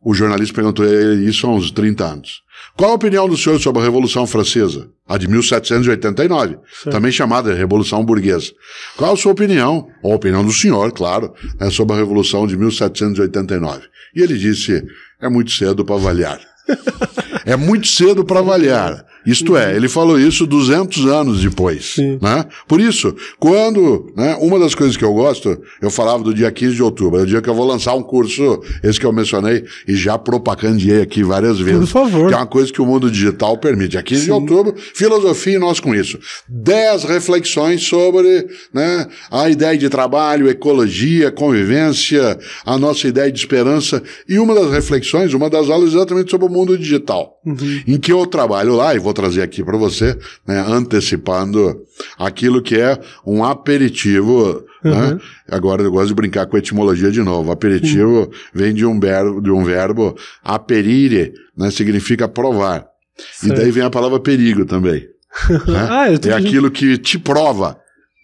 O jornalista perguntou ele isso há uns 30 anos. Qual a opinião do senhor sobre a Revolução Francesa? A de 1789, Sim. também chamada Revolução Burguesa. Qual a sua opinião, ou a opinião do senhor, claro, né, sobre a Revolução de 1789? E ele disse: é muito cedo para avaliar. é muito cedo para avaliar. Isto é, ele falou isso 200 anos depois. Né? Por isso, quando, né, uma das coisas que eu gosto, eu falava do dia 15 de outubro, é o dia que eu vou lançar um curso, esse que eu mencionei, e já propagandeei aqui várias vezes. Por favor. Que é uma coisa que o mundo digital permite. Dia 15 Sim. de outubro, filosofia e nós com isso. Dez reflexões sobre né, a ideia de trabalho, ecologia, convivência, a nossa ideia de esperança. E uma das reflexões, uma das aulas é exatamente sobre o mundo digital, uhum. em que eu trabalho lá, e vou trazer aqui para você, né, antecipando aquilo que é um aperitivo. Né? Uhum. Né? Agora eu gosto de brincar com a etimologia de novo. Aperitivo uhum. vem de um verbo, de um verbo aperire, né, significa provar. Certo. E daí vem a palavra perigo também. né? ah, é aquilo que te prova.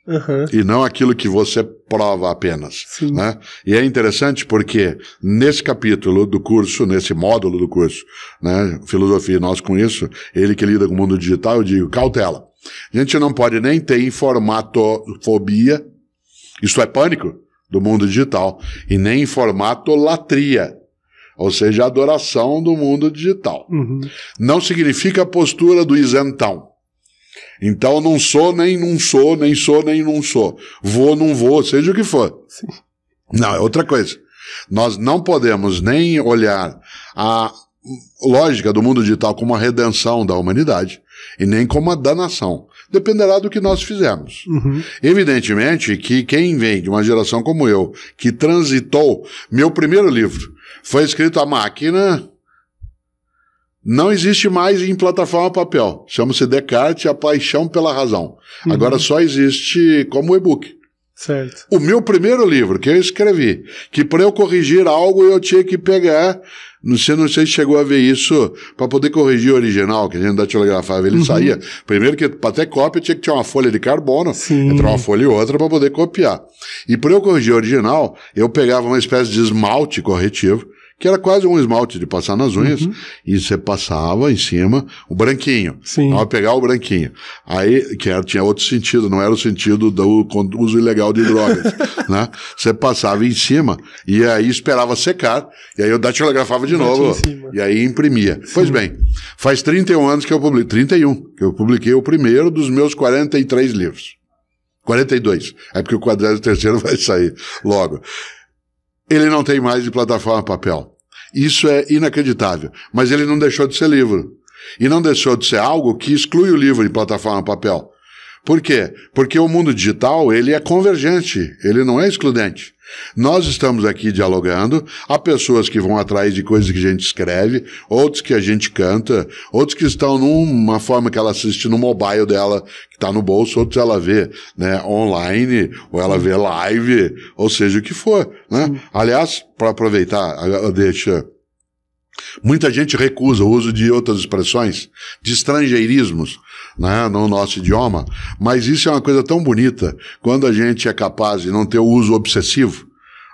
Uhum. E não aquilo que você prova apenas. Né? E é interessante porque nesse capítulo do curso, nesse módulo do curso, né, Filosofia e Nós com Isso, ele que lida com o mundo digital, eu digo, cautela. A gente não pode nem ter informatofobia, isto é pânico, do mundo digital, e nem informatolatria, ou seja, adoração do mundo digital. Uhum. Não significa a postura do isentão. Então não sou, nem não sou, nem sou, nem não sou. Vou, não vou, seja o que for. Sim. Não, é outra coisa. Nós não podemos nem olhar a lógica do mundo digital como a redenção da humanidade e nem como a danação. Dependerá do que nós fizermos. Uhum. Evidentemente que quem vem de uma geração como eu, que transitou, meu primeiro livro foi escrito à máquina não existe mais em plataforma papel. Chama-se Descartes, a paixão pela razão. Uhum. Agora só existe como e-book. Certo. O meu primeiro livro que eu escrevi, que para eu corrigir algo eu tinha que pegar, não sei, não sei se chegou a ver isso, para poder corrigir o original, que a gente datilografava, ele uhum. saía. Primeiro que para ter cópia tinha que ter uma folha de carbono, Sim. entre uma folha e outra para poder copiar. E para eu corrigir o original, eu pegava uma espécie de esmalte corretivo, que era quase um esmalte de passar nas unhas, uhum. e você passava em cima o branquinho. Sim. Ao pegar o branquinho. Aí, que era, tinha outro sentido, não era o sentido do uso ilegal de drogas, né? Você passava em cima, e aí esperava secar, e aí eu datilografava de novo, e aí imprimia. Sim. Pois bem, faz 31 anos que eu publiquei, 31, que eu publiquei o primeiro dos meus 43 livros. 42. É porque o 43 vai sair logo. Ele não tem mais de plataforma papel. Isso é inacreditável. Mas ele não deixou de ser livro. E não deixou de ser algo que exclui o livro em plataforma papel. Por quê? Porque o mundo digital, ele é convergente, ele não é excludente. Nós estamos aqui dialogando, há pessoas que vão atrás de coisas que a gente escreve, outros que a gente canta, outros que estão numa forma que ela assiste no mobile dela, que está no bolso, outros ela vê né, online, ou ela vê live, ou seja o que for. Né? Aliás, para aproveitar, deixa Muita gente recusa o uso de outras expressões, de estrangeirismos, né, no nosso idioma, mas isso é uma coisa tão bonita quando a gente é capaz de não ter o uso obsessivo,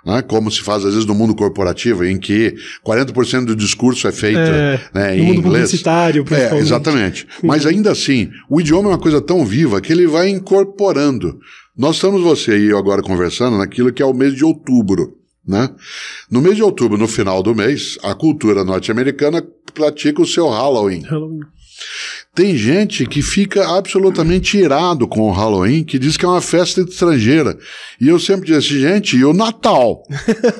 né, como se faz às vezes no mundo corporativo, em que 40% do discurso é feito é, né, em mundo inglês. publicitário, é, exatamente. Mas ainda assim, o idioma é uma coisa tão viva que ele vai incorporando. Nós estamos, você e eu agora conversando naquilo que é o mês de outubro. Né? No mês de outubro, no final do mês, a cultura norte-americana pratica o seu Halloween. Halloween. Tem gente que fica absolutamente irado com o Halloween, que diz que é uma festa estrangeira. E eu sempre disse, gente, e o Natal?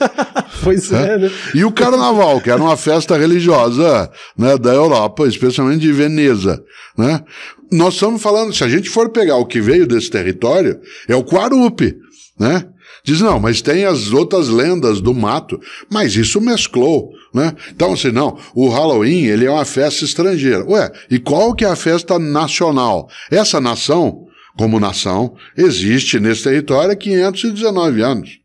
pois é, é, né? E o Carnaval, que era uma festa religiosa né, da Europa, especialmente de Veneza. Né? Nós estamos falando, se a gente for pegar o que veio desse território, é o Quarupi, né? Diz, não, mas tem as outras lendas do mato. Mas isso mesclou, né? Então, assim, não, o Halloween, ele é uma festa estrangeira. Ué, e qual que é a festa nacional? Essa nação, como nação, existe nesse território há 519 anos.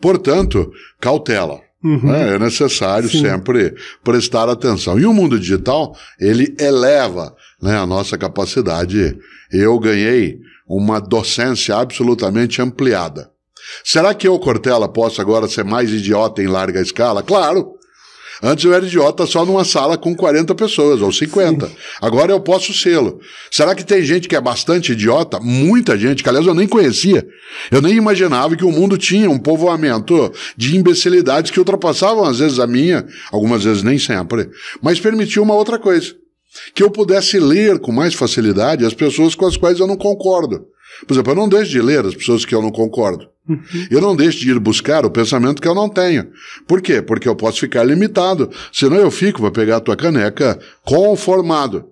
Portanto, cautela. Uhum. Né? É necessário Sim. sempre prestar atenção. E o mundo digital, ele eleva né, a nossa capacidade. Eu ganhei uma docência absolutamente ampliada. Será que eu, Cortella, posso agora ser mais idiota em larga escala? Claro! Antes eu era idiota só numa sala com 40 pessoas, ou 50. Sim. Agora eu posso sê-lo. Será que tem gente que é bastante idiota? Muita gente, que aliás eu nem conhecia. Eu nem imaginava que o mundo tinha um povoamento de imbecilidades que ultrapassavam às vezes a minha, algumas vezes nem sempre, mas permitia uma outra coisa. Que eu pudesse ler com mais facilidade as pessoas com as quais eu não concordo. Por exemplo, eu não deixo de ler as pessoas que eu não concordo. Uhum. Eu não deixo de ir buscar o pensamento que eu não tenho. Por quê? Porque eu posso ficar limitado. Senão eu fico para pegar a tua caneca conformado.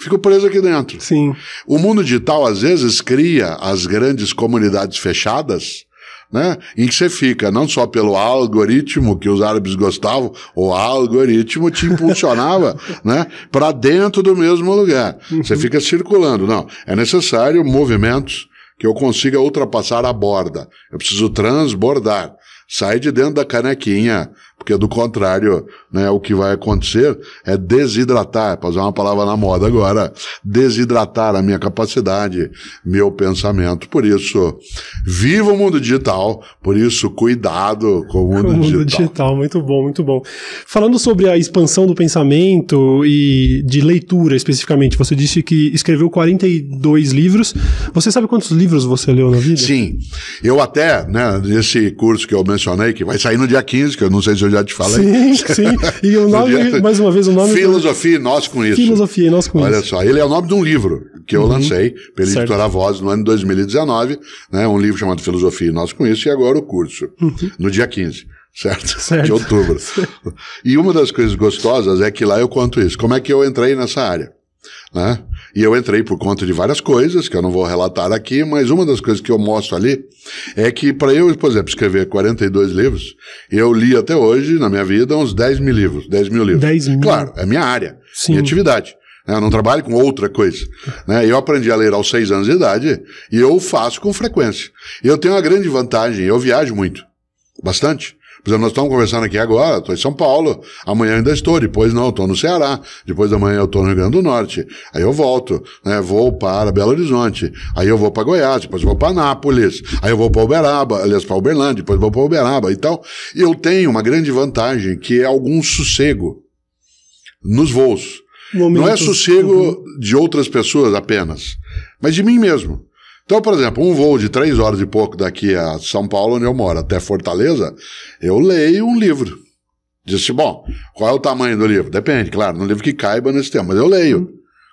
Fico preso aqui dentro. Sim. O mundo digital, às vezes, cria as grandes comunidades fechadas né? Em que você fica não só pelo algoritmo que os árabes gostavam, o algoritmo te impulsionava, né? Para dentro do mesmo lugar. Você fica circulando. Não, é necessário movimentos que eu consiga ultrapassar a borda. Eu preciso transbordar. Sai de dentro da canequinha, porque do contrário, né, o que vai acontecer é desidratar, para usar uma palavra na moda agora, desidratar a minha capacidade, meu pensamento. Por isso, viva o mundo digital, por isso, cuidado com o mundo, o mundo digital. digital. Muito bom, muito bom. Falando sobre a expansão do pensamento e de leitura especificamente, você disse que escreveu 42 livros. Você sabe quantos livros você leu na vida? Sim. Eu até, né, nesse curso que eu mencionei, que vai sair no dia 15, que eu não sei se eu já te falei. Sim, sim. E o nome, mais uma vez, o nome. Filosofia e Nós com Isso. Filosofia e Nós com Olha Isso. Olha só, ele é o nome de um livro que eu uhum. lancei pela certo. editora Voz no ano de 2019, né? Um livro chamado Filosofia e Nós com Isso, e agora o curso, uhum. no dia 15. Certo? certo? De outubro. Certo. E uma das coisas gostosas é que lá eu conto isso. Como é que eu entrei nessa área? Né? E eu entrei por conta de várias coisas, que eu não vou relatar aqui, mas uma das coisas que eu mostro ali é que para eu, por exemplo, escrever 42 livros, eu li até hoje, na minha vida, uns 10 mil livros. 10 mil livros. 10 mil? Claro, é minha área, Sim. minha atividade. Né? Eu não trabalho com outra coisa. Né? Eu aprendi a ler aos seis anos de idade e eu faço com frequência. Eu tenho uma grande vantagem, eu viajo muito. Bastante. Por exemplo, nós estamos conversando aqui agora, estou em São Paulo, amanhã ainda estou, depois não, estou no Ceará, depois da manhã eu estou no Rio Grande do Norte, aí eu volto, né, vou para Belo Horizonte, aí eu vou para Goiás, depois vou para Nápoles, aí eu vou para Uberaba, aliás, para Uberlândia, depois vou para Uberaba e tal. E eu tenho uma grande vantagem, que é algum sossego nos voos. Momento. Não é sossego uhum. de outras pessoas apenas, mas de mim mesmo. Então, por exemplo, um voo de três horas e pouco daqui a São Paulo, onde eu moro, até Fortaleza, eu leio um livro. Disse, bom, qual é o tamanho do livro? Depende, claro, no livro que caiba nesse tempo, mas eu leio.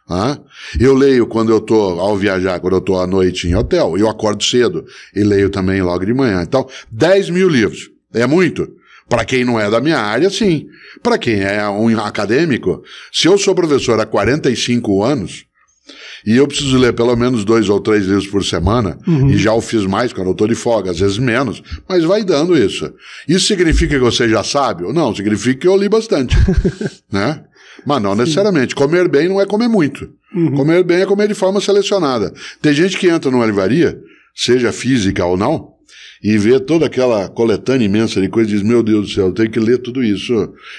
Ah, eu leio quando eu estou ao viajar, quando eu estou à noite em hotel. Eu acordo cedo e leio também logo de manhã. Então, 10 mil livros. É muito. Para quem não é da minha área, sim. Para quem é um acadêmico, se eu sou professor há 45 anos, e eu preciso ler pelo menos dois ou três livros por semana, uhum. e já o fiz mais quando eu estou de folga, às vezes menos, mas vai dando isso. Isso significa que você já sabe? Não, significa que eu li bastante. né? Mas não Sim. necessariamente. Comer bem não é comer muito. Uhum. Comer bem é comer de forma selecionada. Tem gente que entra numa livraria, seja física ou não, e vê toda aquela coletânea imensa de coisas e diz: Meu Deus do céu, eu tenho que ler tudo isso,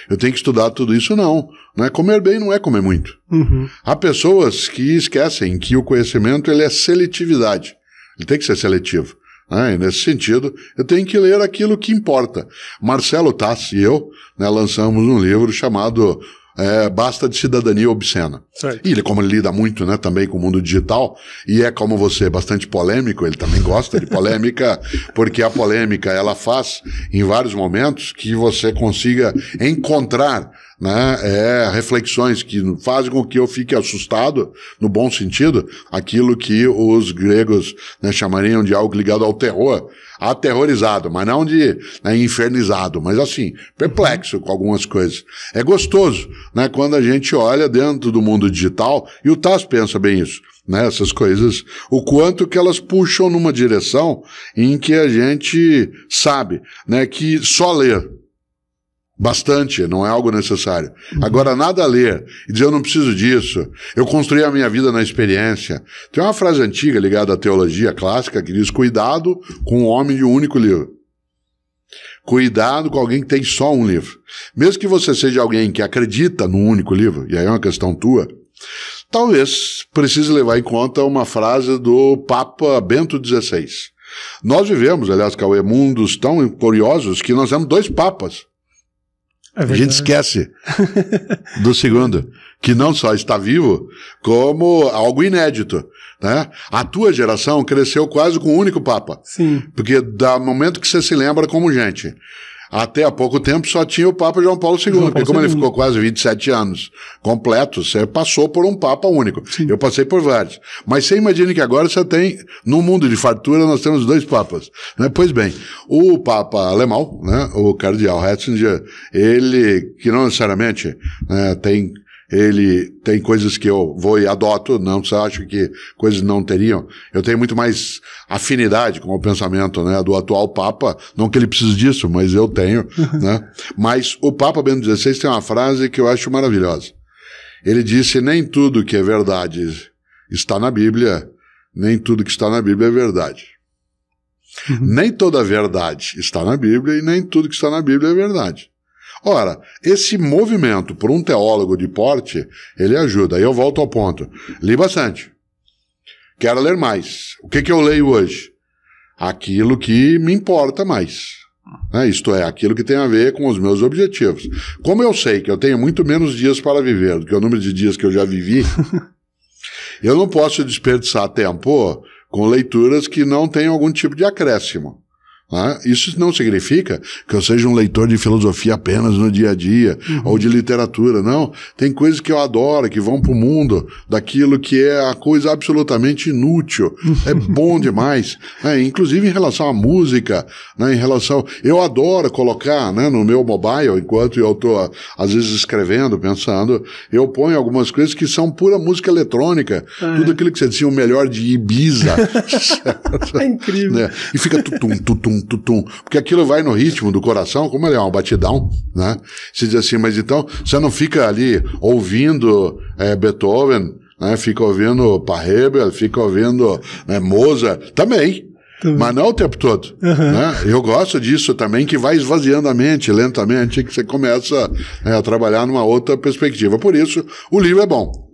eu tenho que estudar tudo isso. Não. Não é comer bem, não é comer muito. Uhum. Há pessoas que esquecem que o conhecimento ele é seletividade. Ele tem que ser seletivo. Né? E nesse sentido, eu tenho que ler aquilo que importa. Marcelo Tassi e eu né, lançamos um livro chamado é, basta de cidadania obscena. Certo. E ele, como ele lida muito né, também com o mundo digital, e é como você, bastante polêmico, ele também gosta de polêmica, porque a polêmica ela faz em vários momentos que você consiga encontrar né, é, reflexões que fazem com que eu fique assustado, no bom sentido, aquilo que os gregos né, chamariam de algo ligado ao terror, aterrorizado, mas não de né, infernizado, mas assim, perplexo com algumas coisas. É gostoso, né, quando a gente olha dentro do mundo digital, e o Taz pensa bem isso, né, essas coisas, o quanto que elas puxam numa direção em que a gente sabe, né, que só ler Bastante, não é algo necessário. Agora, nada a ler e dizer eu não preciso disso, eu construí a minha vida na experiência. Tem uma frase antiga ligada à teologia clássica que diz: cuidado com o homem de um único livro. Cuidado com alguém que tem só um livro. Mesmo que você seja alguém que acredita num único livro, e aí é uma questão tua, talvez precise levar em conta uma frase do Papa Bento XVI. Nós vivemos, aliás, Cauê, mundos tão curiosos que nós temos dois papas. É a gente esquece do segundo, que não só está vivo, como algo inédito. Né? A tua geração cresceu quase com um único Papa. Sim. Porque da momento que você se lembra como gente, até há pouco tempo só tinha o Papa João Paulo II, João Paulo porque como II. ele ficou quase 27 anos completos, você passou por um Papa único. Sim. Eu passei por vários. Mas você imagine que agora você tem, no mundo de fartura, nós temos dois Papas. Né? Pois bem, o Papa alemão, né, o Cardeal Ratzinger, ele, que não necessariamente né, tem ele tem coisas que eu vou e adoto, não você acha que coisas não teriam. Eu tenho muito mais afinidade com o pensamento né, do atual Papa, não que ele precise disso, mas eu tenho. né? Mas o Papa Bento XVI tem uma frase que eu acho maravilhosa. Ele disse: Nem tudo que é verdade está na Bíblia, nem tudo que está na Bíblia é verdade. Uhum. Nem toda verdade está na Bíblia e nem tudo que está na Bíblia é verdade. Ora, esse movimento por um teólogo de porte, ele ajuda. Aí eu volto ao ponto. Li bastante. Quero ler mais. O que, que eu leio hoje? Aquilo que me importa mais. Né? Isto é, aquilo que tem a ver com os meus objetivos. Como eu sei que eu tenho muito menos dias para viver do que o número de dias que eu já vivi, eu não posso desperdiçar tempo com leituras que não tenham algum tipo de acréscimo. Né? Isso não significa que eu seja um leitor de filosofia apenas no dia a dia, uhum. ou de literatura, não. Tem coisas que eu adoro, que vão para o mundo daquilo que é a coisa absolutamente inútil. É bom demais. Né? Inclusive em relação à música, né? em relação. Eu adoro colocar né, no meu mobile, enquanto eu estou, às vezes, escrevendo, pensando, eu ponho algumas coisas que são pura música eletrônica. É. Tudo aquilo que você dizia, o melhor de Ibiza. é incrível. Né? E fica tutum, tutum, tutum, porque aquilo vai no ritmo do coração, como ele é um batidão, né? Você diz assim, mas então você não fica ali ouvindo é, Beethoven, né? Fica ouvindo Pahebel, fica ouvindo né, Mozart, também. Também. Mas não o tempo todo. Uhum. Né? Eu gosto disso também, que vai esvaziando a mente lentamente, que você começa né, a trabalhar numa outra perspectiva. Por isso, o livro é bom.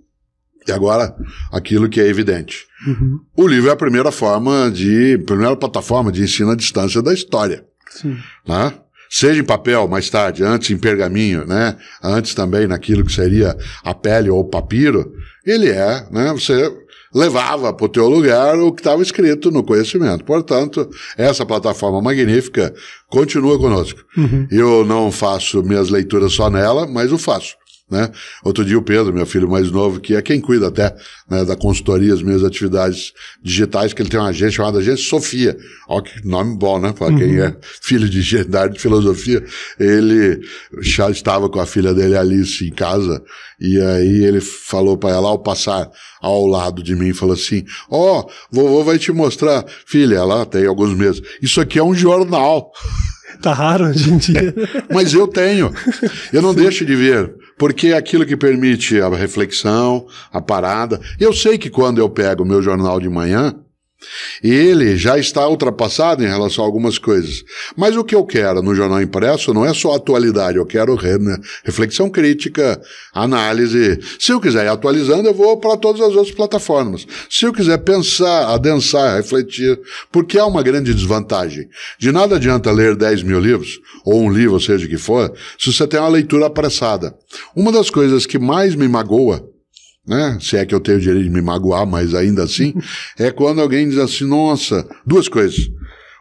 E agora, aquilo que é evidente. Uhum. O livro é a primeira forma de, primeira plataforma de ensino à distância da história. Sim. Né? Seja em papel, mais tarde, antes em pergaminho, né? Antes também naquilo que seria a pele ou o papiro, ele é, né? Você levava para o teu lugar o que estava escrito no conhecimento. Portanto, essa plataforma magnífica continua conosco. Uhum. Eu não faço minhas leituras só nela, mas o faço. Né? Outro dia o Pedro, meu filho mais novo, que é quem cuida até né, da consultoria, as minhas atividades digitais, que ele tem uma agência chamada Agência Sofia. Olha que nome bom, né? Para uhum. quem é filho de engenharia de filosofia. Ele já estava com a filha dele Alice em casa, e aí ele falou para ela, ao passar ao lado de mim, falou assim: Ó, oh, vovô vai te mostrar, filha, ela tem alguns meses. Isso aqui é um jornal. Tá raro hoje em dia. Mas eu tenho. Eu não deixo de ver. Porque é aquilo que permite a reflexão, a parada. Eu sei que quando eu pego o meu jornal de manhã, ele já está ultrapassado em relação a algumas coisas. Mas o que eu quero no jornal impresso não é só atualidade, eu quero né, reflexão crítica, análise. Se eu quiser ir atualizando, eu vou para todas as outras plataformas. Se eu quiser pensar, adensar, refletir, porque há uma grande desvantagem. De nada adianta ler 10 mil livros, ou um livro, seja o que for, se você tem uma leitura apressada. Uma das coisas que mais me magoa né? Se é que eu tenho o direito de me magoar, mas ainda assim, é quando alguém diz assim, nossa, duas coisas.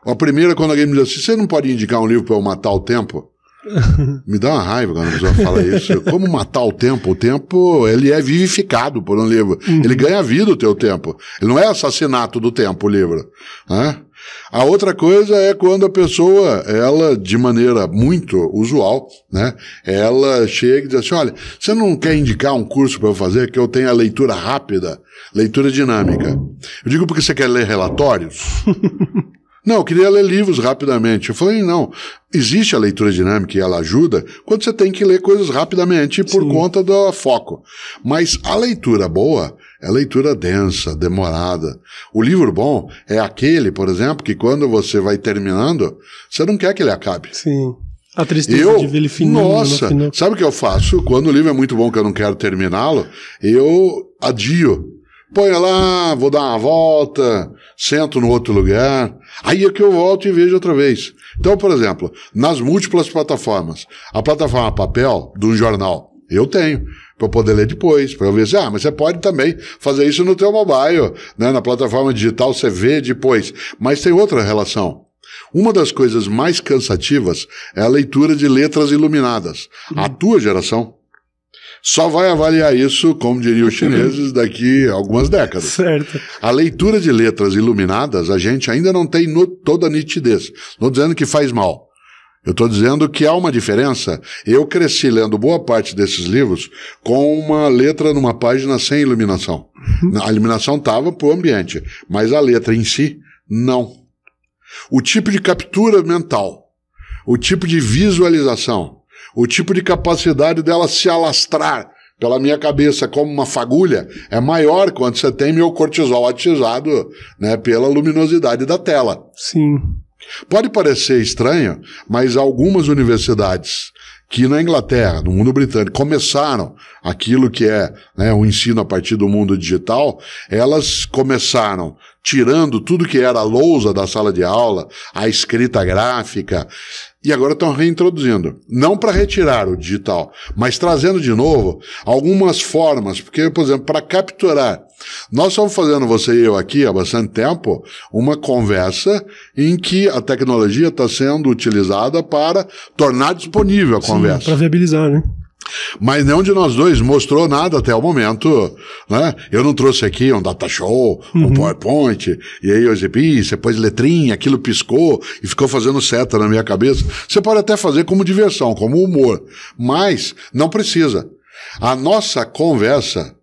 A primeira é quando alguém me diz assim, você não pode indicar um livro para eu matar o tempo? Me dá uma raiva quando a pessoa fala isso. Como matar o tempo? O tempo, ele é vivificado por um livro. Uhum. Ele ganha vida o teu tempo. Ele não é assassinato do tempo, o livro. Né? A outra coisa é quando a pessoa, ela, de maneira muito usual, né, ela chega e diz assim, olha, você não quer indicar um curso para eu fazer que eu tenha leitura rápida, leitura dinâmica? Eu digo porque você quer ler relatórios? Não, eu queria ler livros rapidamente. Eu falei, não, existe a leitura dinâmica e ela ajuda quando você tem que ler coisas rapidamente por Sim. conta do foco. Mas a leitura boa é leitura densa, demorada. O livro bom é aquele, por exemplo, que quando você vai terminando, você não quer que ele acabe. Sim. A tristeza eu, de ver ele finando. Nossa, sabe o que eu faço? Quando o livro é muito bom que eu não quero terminá-lo, eu adio. Põe lá, vou dar uma volta, sento no outro lugar. Aí é que eu volto e vejo outra vez. Então, por exemplo, nas múltiplas plataformas, a plataforma papel de um jornal, eu tenho para poder ler depois, para eu ver se, ah, mas você pode também fazer isso no teu mobile, né? Na plataforma digital você vê depois. Mas tem outra relação. Uma das coisas mais cansativas é a leitura de letras iluminadas. Uhum. A tua geração só vai avaliar isso, como diriam os chineses, daqui a algumas décadas. Certo. A leitura de letras iluminadas, a gente ainda não tem no, toda a nitidez. Não dizendo que faz mal. Eu estou dizendo que há uma diferença. Eu cresci lendo boa parte desses livros com uma letra numa página sem iluminação. Uhum. A iluminação estava para o ambiente, mas a letra em si, não. O tipo de captura mental, o tipo de visualização, o tipo de capacidade dela se alastrar pela minha cabeça como uma fagulha é maior quando você tem meu cortisol atizado né, pela luminosidade da tela. Sim. Pode parecer estranho, mas algumas universidades que na Inglaterra, no mundo britânico, começaram aquilo que é né, o ensino a partir do mundo digital, elas começaram tirando tudo que era a lousa da sala de aula, a escrita gráfica, e agora estão reintroduzindo. Não para retirar o digital, mas trazendo de novo algumas formas, porque, por exemplo, para capturar. Nós estamos fazendo, você e eu aqui há bastante tempo, uma conversa em que a tecnologia está sendo utilizada para tornar disponível a Sim, conversa. Para viabilizar, né? Mas nenhum de nós dois mostrou nada até o momento, né? Eu não trouxe aqui um data show, uhum. um PowerPoint, e aí eu exibi, você pôs letrinha, aquilo piscou e ficou fazendo seta na minha cabeça. Você pode até fazer como diversão, como humor, mas não precisa. A nossa conversa,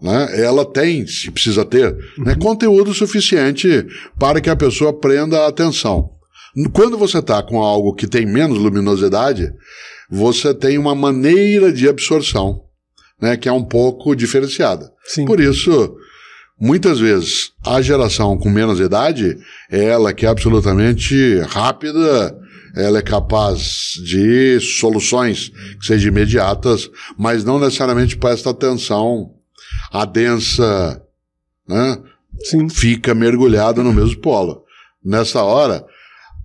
né, ela tem, se precisa ter, né, uhum. né, conteúdo suficiente para que a pessoa prenda a atenção. Quando você está com algo que tem menos luminosidade, você tem uma maneira de absorção, né, que é um pouco diferenciada. Sim. Por isso, muitas vezes, a geração com menos idade, ela que é absolutamente rápida, ela é capaz de soluções que sejam imediatas, mas não necessariamente presta atenção à densa, né? Sim. Fica mergulhada no mesmo polo. Nessa hora,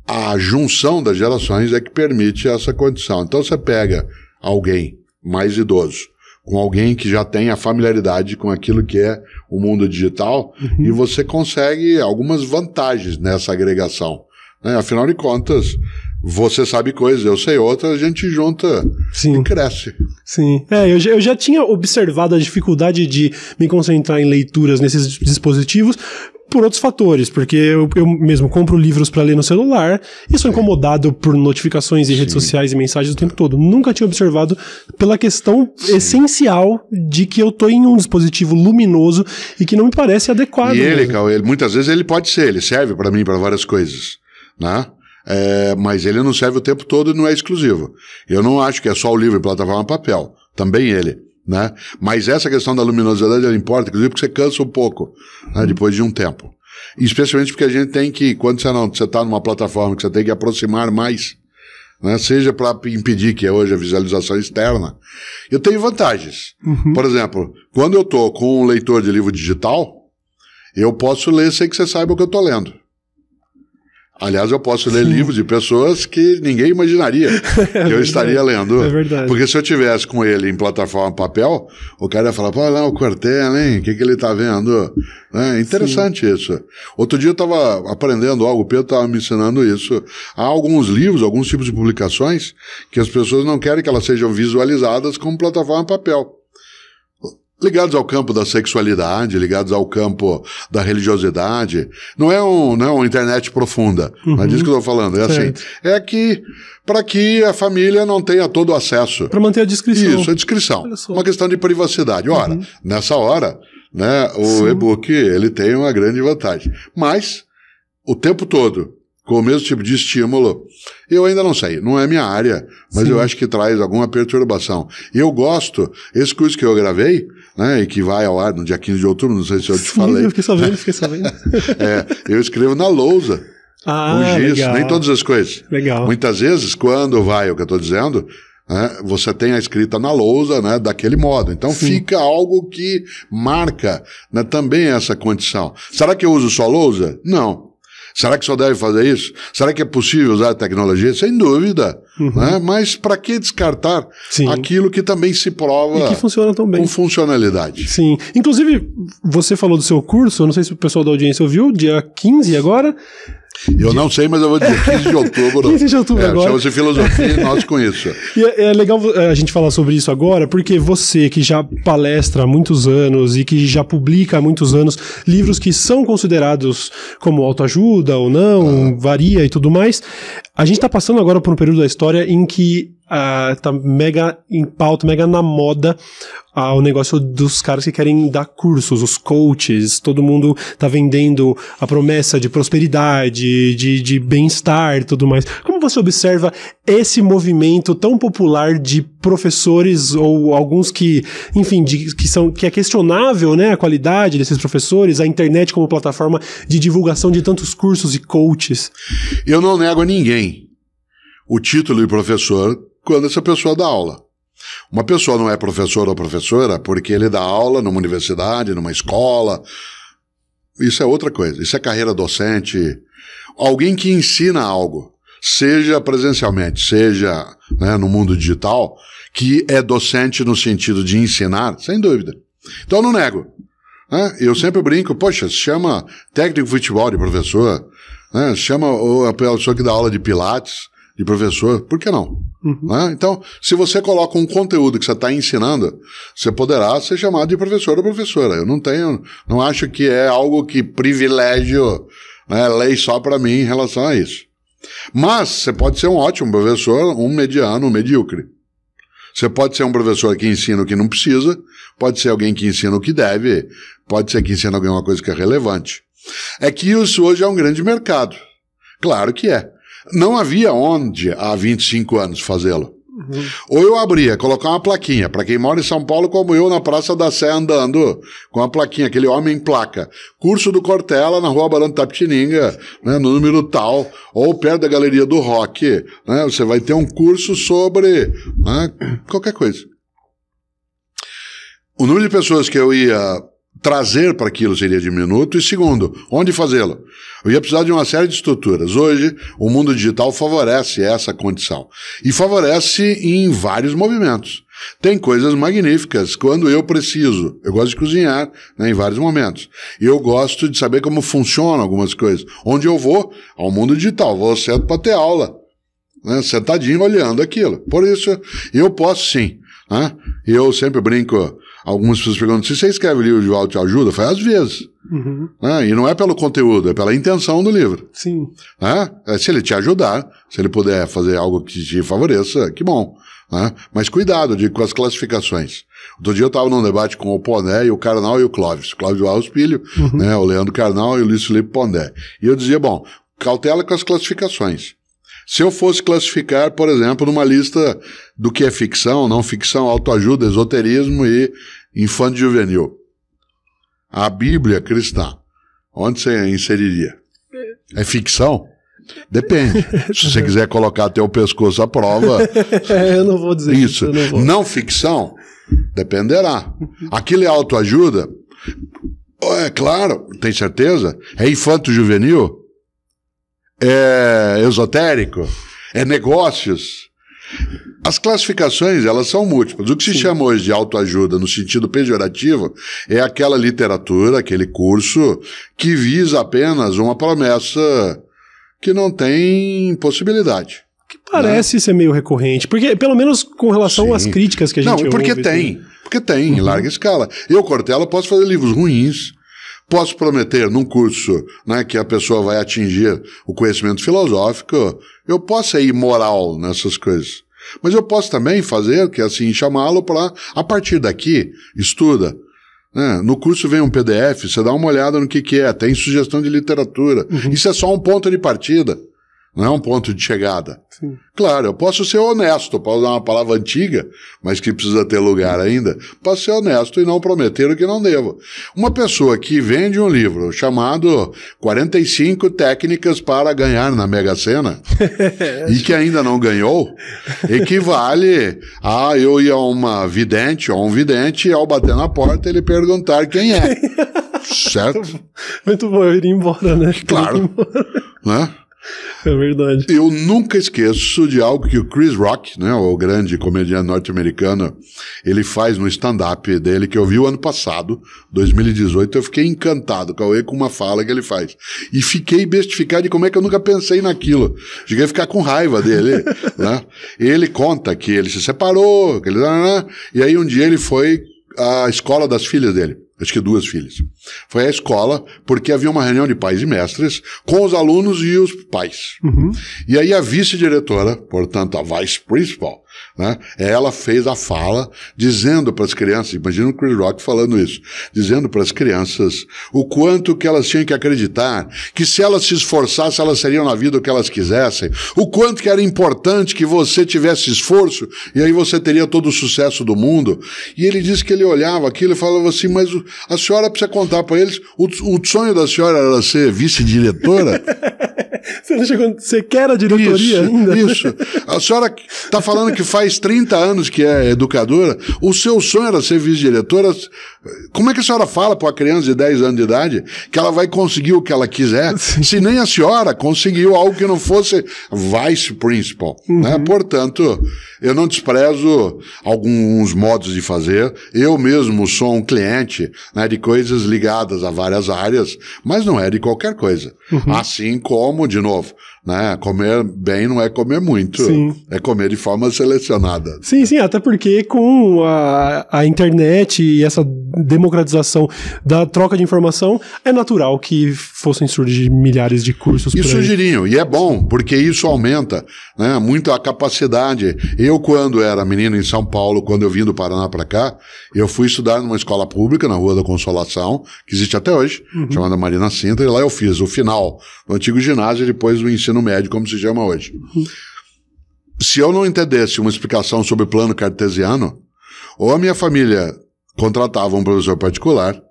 a junção das gerações é que permite essa condição. Então você pega alguém mais idoso, com alguém que já tem a familiaridade com aquilo que é o mundo digital, uhum. e você consegue algumas vantagens nessa agregação. Né? Afinal de contas, Você sabe coisas, eu sei outras, a gente junta Sim. e cresce. Sim. É, eu já, eu já tinha observado a dificuldade de me concentrar em leituras nesses dispositivos por outros fatores, porque eu, eu mesmo compro livros para ler no celular e sou incomodado por notificações e redes sociais e mensagens o tempo todo. Nunca tinha observado pela questão essencial de que eu tô em um dispositivo luminoso e que não me parece adequado. E ele. Cal, ele, muitas vezes ele pode ser, ele serve para mim para várias coisas, né? É, mas ele não serve o tempo todo e não é exclusivo. Eu não acho que é só o livro e plataforma papel. Também ele. Né? Mas essa questão da luminosidade ela importa, inclusive porque você cansa um pouco né, depois de um tempo. Especialmente porque a gente tem que, quando você não você está numa plataforma que você tem que aproximar mais, né, seja para impedir que é hoje a visualização externa, eu tenho vantagens. Por exemplo, quando eu estou com um leitor de livro digital, eu posso ler sem que você saiba o que eu estou lendo. Aliás, eu posso ler livros de pessoas que ninguém imaginaria que eu estaria lendo. É verdade. Porque se eu tivesse com ele em plataforma papel, o cara ia falar, pô, lá o Cortella, hein? O que, que ele tá vendo? É interessante isso. Outro dia eu estava aprendendo algo, o Pedro estava me ensinando isso. Há alguns livros, alguns tipos de publicações, que as pessoas não querem que elas sejam visualizadas como plataforma papel ligados ao campo da sexualidade, ligados ao campo da religiosidade. Não é um, não é uma internet profunda. Uhum. Não é disso que eu estou falando. É certo. assim. É que para que a família não tenha todo o acesso. Para manter a descrição. Isso, a descrição. Uma questão de privacidade. Ora, uhum. nessa hora, né, o e-book ele tem uma grande vantagem. Mas o tempo todo com o mesmo tipo de estímulo, eu ainda não sei, não é minha área, mas Sim. eu acho que traz alguma perturbação. E eu gosto, esse curso que eu gravei, né, e que vai ao ar no dia 15 de outubro, não sei se eu te Sim, falei. Eu fiquei sabendo, fiquei sabendo. é, eu escrevo na lousa. Ah, com giz, legal. nem todas as coisas. Legal. Muitas vezes, quando vai o que eu estou dizendo, né, você tem a escrita na lousa, né, daquele modo. Então Sim. fica algo que marca né, também essa condição. Será que eu uso só lousa? Não. Será que só deve fazer isso? Será que é possível usar a tecnologia? Sem dúvida. Uhum. Né? Mas para que descartar Sim. aquilo que também se prova e que funciona tão bem. com funcionalidade? Sim. Inclusive, você falou do seu curso, eu não sei se o pessoal da audiência ouviu, dia 15 agora. Eu não sei, mas eu vou dizer 15 de outubro. 15 de outubro é, agora. Chama-se filosofia e nós com isso. E é, é, legal a gente falar sobre isso agora, porque você que já palestra há muitos anos e que já publica há muitos anos livros que são considerados como autoajuda ou não, ah. varia e tudo mais, a gente está passando agora por um período da história em que uh, tá mega em pauta, mega na moda uh, o negócio dos caras que querem dar cursos, os coaches, todo mundo tá vendendo a promessa de prosperidade, de, de bem-estar tudo mais. Como você observa esse movimento tão popular de professores ou alguns que, enfim, de, que são que é questionável, né, a qualidade desses professores, a internet como plataforma de divulgação de tantos cursos e coaches? Eu não nego a ninguém o título de professor quando essa pessoa dá aula. Uma pessoa não é professor ou professora porque ele dá aula numa universidade, numa escola. Isso é outra coisa. Isso é carreira docente. Alguém que ensina algo, seja presencialmente, seja né, no mundo digital, que é docente no sentido de ensinar, sem dúvida. Então não nego. Né? Eu sempre brinco, poxa, se chama técnico de futebol de professor, né? chama a pessoa que dá aula de pilates de professor, por que não? Uhum. Né? Então, se você coloca um conteúdo que você está ensinando, você poderá ser chamado de professor ou professora. Eu não tenho, não acho que é algo que privilégio, né, lei só para mim em relação a isso. Mas você pode ser um ótimo professor, um mediano, um medíocre. Você pode ser um professor que ensina o que não precisa, pode ser alguém que ensina o que deve, pode ser que ensina alguma coisa que é relevante. É que isso hoje é um grande mercado. Claro que é. Não havia onde, há 25 anos, fazê-lo. Uhum. Ou eu abria, colocar uma plaquinha, para quem mora em São Paulo, como eu, na Praça da Sé, andando com a plaquinha, aquele homem em placa. Curso do Cortella, na rua Barão de Tapetininga, né, no número tal, ou perto da Galeria do Rock. Né, você vai ter um curso sobre né, qualquer coisa. O número de pessoas que eu ia trazer para aquilo seria diminuto. E segundo, onde fazê-lo? Eu ia precisar de uma série de estruturas. Hoje, o mundo digital favorece essa condição. E favorece em vários movimentos. Tem coisas magníficas quando eu preciso. Eu gosto de cozinhar né, em vários momentos. Eu gosto de saber como funcionam algumas coisas. Onde eu vou? Ao mundo digital. Vou cedo para ter aula. né, sentadinho olhando aquilo. Por isso, eu posso sim. Né? Eu sempre brinco, algumas pessoas perguntam, se você escreve livro de autoajuda? Falo, às vezes. Uhum. Né? E não é pelo conteúdo, é pela intenção do livro. Sim. Né? É, se ele te ajudar, se ele puder fazer algo que te favoreça, que bom. Né? Mas cuidado digo, com as classificações. Outro dia eu estava num debate com o Pondé e o Carnal e o Clóvis. Clóvis Barros Filho, uhum. né, o Leandro Carnal e o Luiz Felipe Pondé. E eu dizia, bom, cautela com as classificações. Se eu fosse classificar, por exemplo, numa lista do que é ficção, não ficção, autoajuda, esoterismo e infante juvenil. A Bíblia cristã, onde você inseriria? É ficção? Depende. Se você quiser colocar até o pescoço à prova. É, eu não vou dizer isso. isso não, não, ficção? Dependerá. Aquilo é autoajuda? É claro, tem certeza? É infanto juvenil? É esotérico? É negócios? As classificações, elas são múltiplas. O que se Sim. chama hoje de autoajuda no sentido pejorativo é aquela literatura, aquele curso que visa apenas uma promessa que não tem possibilidade. Que parece né? ser meio recorrente, porque pelo menos com relação Sim. às críticas que a gente Não, porque ouve, tem, assim. porque tem, uhum. em larga escala. Eu, Cortella, posso fazer livros ruins, posso prometer num curso né, que a pessoa vai atingir o conhecimento filosófico, eu posso ser imoral nessas coisas. Mas eu posso também fazer, que é assim, chamá-lo para, a partir daqui, estuda, é, no curso vem um PDF, você dá uma olhada no que, que é, tem sugestão de literatura. Uhum. Isso é só um ponto de partida. Não é um ponto de chegada. Sim. Claro, eu posso ser honesto, posso usar uma palavra antiga, mas que precisa ter lugar ainda. Posso ser honesto e não prometer o que não devo. Uma pessoa que vende um livro chamado 45 Técnicas para Ganhar na Mega Sena e que ainda não ganhou, equivale a eu ir a uma vidente ou um vidente e ao bater na porta ele perguntar quem é. certo? Muito bom, eu iria embora, né? Claro. Né? É verdade. Eu nunca esqueço de algo que o Chris Rock, né, o grande comediante norte-americano, ele faz no stand-up dele, que eu vi o ano passado, 2018. Eu fiquei encantado, Cauê, com uma fala que ele faz. E fiquei bestificado de como é que eu nunca pensei naquilo. Cheguei a ficar com raiva dele. né? Ele conta que ele se separou, que ele... e aí um dia ele foi à escola das filhas dele acho que duas filhas. Foi à escola, porque havia uma reunião de pais e mestres com os alunos e os pais. Uhum. E aí a vice-diretora, portanto a vice principal, né, ela fez a fala dizendo para as crianças, imagina o Chris Rock falando isso, dizendo para as crianças o quanto que elas tinham que acreditar, que se elas se esforçassem, elas seriam na vida o que elas quisessem, o quanto que era importante que você tivesse esforço, e aí você teria todo o sucesso do mundo. E ele disse que ele olhava aquilo e falava assim, mas a senhora precisa contar para eles, o, o, sonho da senhora era ser vice-diretora? você não chegou, você quer a diretoria isso, ainda? Isso. A senhora está falando que faz 30 anos que é educadora, o seu sonho era ser vice-diretora. Como é que a senhora fala para uma criança de 10 anos de idade que ela vai conseguir o que ela quiser, Sim. se nem a senhora conseguiu algo que não fosse vice principal? Né? Uhum. Né? Portanto, eu não desprezo alguns modos de fazer. Eu mesmo sou um cliente né, de coisas ligadas a várias áreas, mas não é de qualquer coisa. Uhum. Assim como, de novo, né? Comer bem não é comer muito, sim. é comer de forma selecionada. Sim, sim, até porque com a, a internet e essa democratização da troca de informação, é natural que fossem surgir milhares de cursos. E surgiriam, e é bom, porque isso aumenta né, muito a capacidade. Eu, quando era menino em São Paulo, quando eu vim do Paraná para cá, eu fui estudar numa escola pública na Rua da Consolação, que existe até hoje, uhum. chamada Marina Sintra, e lá eu fiz o final do antigo ginásio e depois do ensino ensino médio, como se chama hoje. Se eu não entendesse uma explicação sobre plano cartesiano, ou a minha família contratava um professor particular,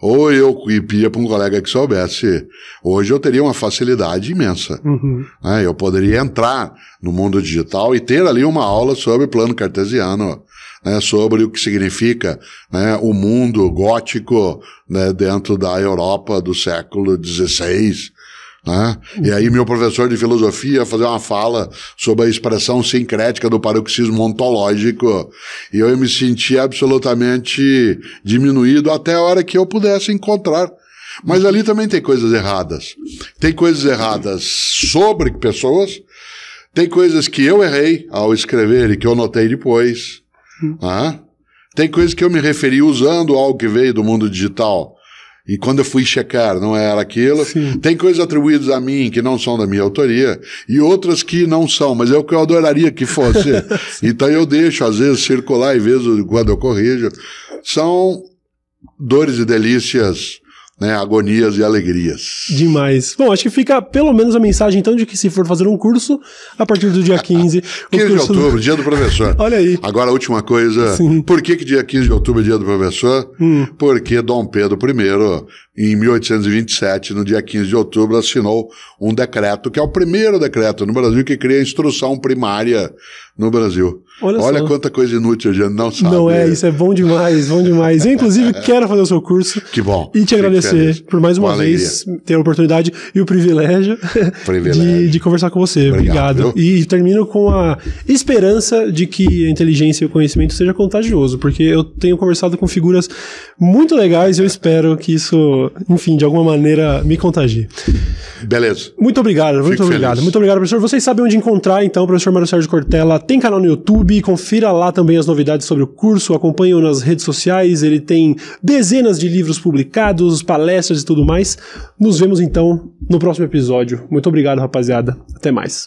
ou eu ia para um colega que soubesse. Hoje eu teria uma facilidade imensa. Uhum. Né? Eu poderia entrar no mundo digital e ter ali uma aula sobre plano cartesiano, né? sobre o que significa né? o mundo gótico né? dentro da Europa do século XVI, né? E aí meu professor de filosofia fazer uma fala sobre a expressão sincrética do paroxismo ontológico e eu me senti absolutamente diminuído até a hora que eu pudesse encontrar. Mas ali também tem coisas erradas. Tem coisas erradas sobre pessoas, Tem coisas que eu errei ao escrever e que eu notei depois. Ah? Tem coisas que eu me referi usando algo que veio do mundo digital. E quando eu fui checar, não era aquilo. Sim. Tem coisas atribuídas a mim que não são da minha autoria e outras que não são, mas é o que eu adoraria que fosse. então eu deixo, às vezes, circular e vejo quando eu corrijo. São dores e delícias né, agonias e alegrias. Demais. Bom, acho que fica pelo menos a mensagem então de que se for fazer um curso, a partir do dia 15. 15 de outubro, do... dia do professor. Olha aí. Agora a última coisa. Sim. Por que, que dia 15 de outubro é dia do professor? Hum. Porque Dom Pedro I, em 1827, no dia 15 de outubro, assinou um decreto, que é o primeiro decreto no Brasil que cria a instrução primária no Brasil. Olha, Olha quanta coisa inútil a gente não sabe. Não é, isso é bom demais, bom demais. Eu, inclusive, quero fazer o seu curso. Que bom. E te agradecer por mais uma, vez ter a oportunidade e o privilégio, privilégio. De, de, conversar com você. Obrigado. Obrigado. E termino com a esperança de que a inteligência e o conhecimento seja contagioso, porque eu tenho conversado com figuras muito legais e eu espero que isso, enfim, de alguma maneira me contagie. Beleza. Muito obrigado, muito Fico obrigado. Feliz. Muito obrigado, professor. Vocês sabem onde encontrar, então, o professor Mário Sérgio Cortella. Tem canal no YouTube, confira lá também as novidades sobre o curso, acompanhe-o nas redes sociais. Ele tem dezenas de livros publicados, palestras e tudo mais. Nos vemos, então, no próximo episódio. Muito obrigado, rapaziada. Até mais.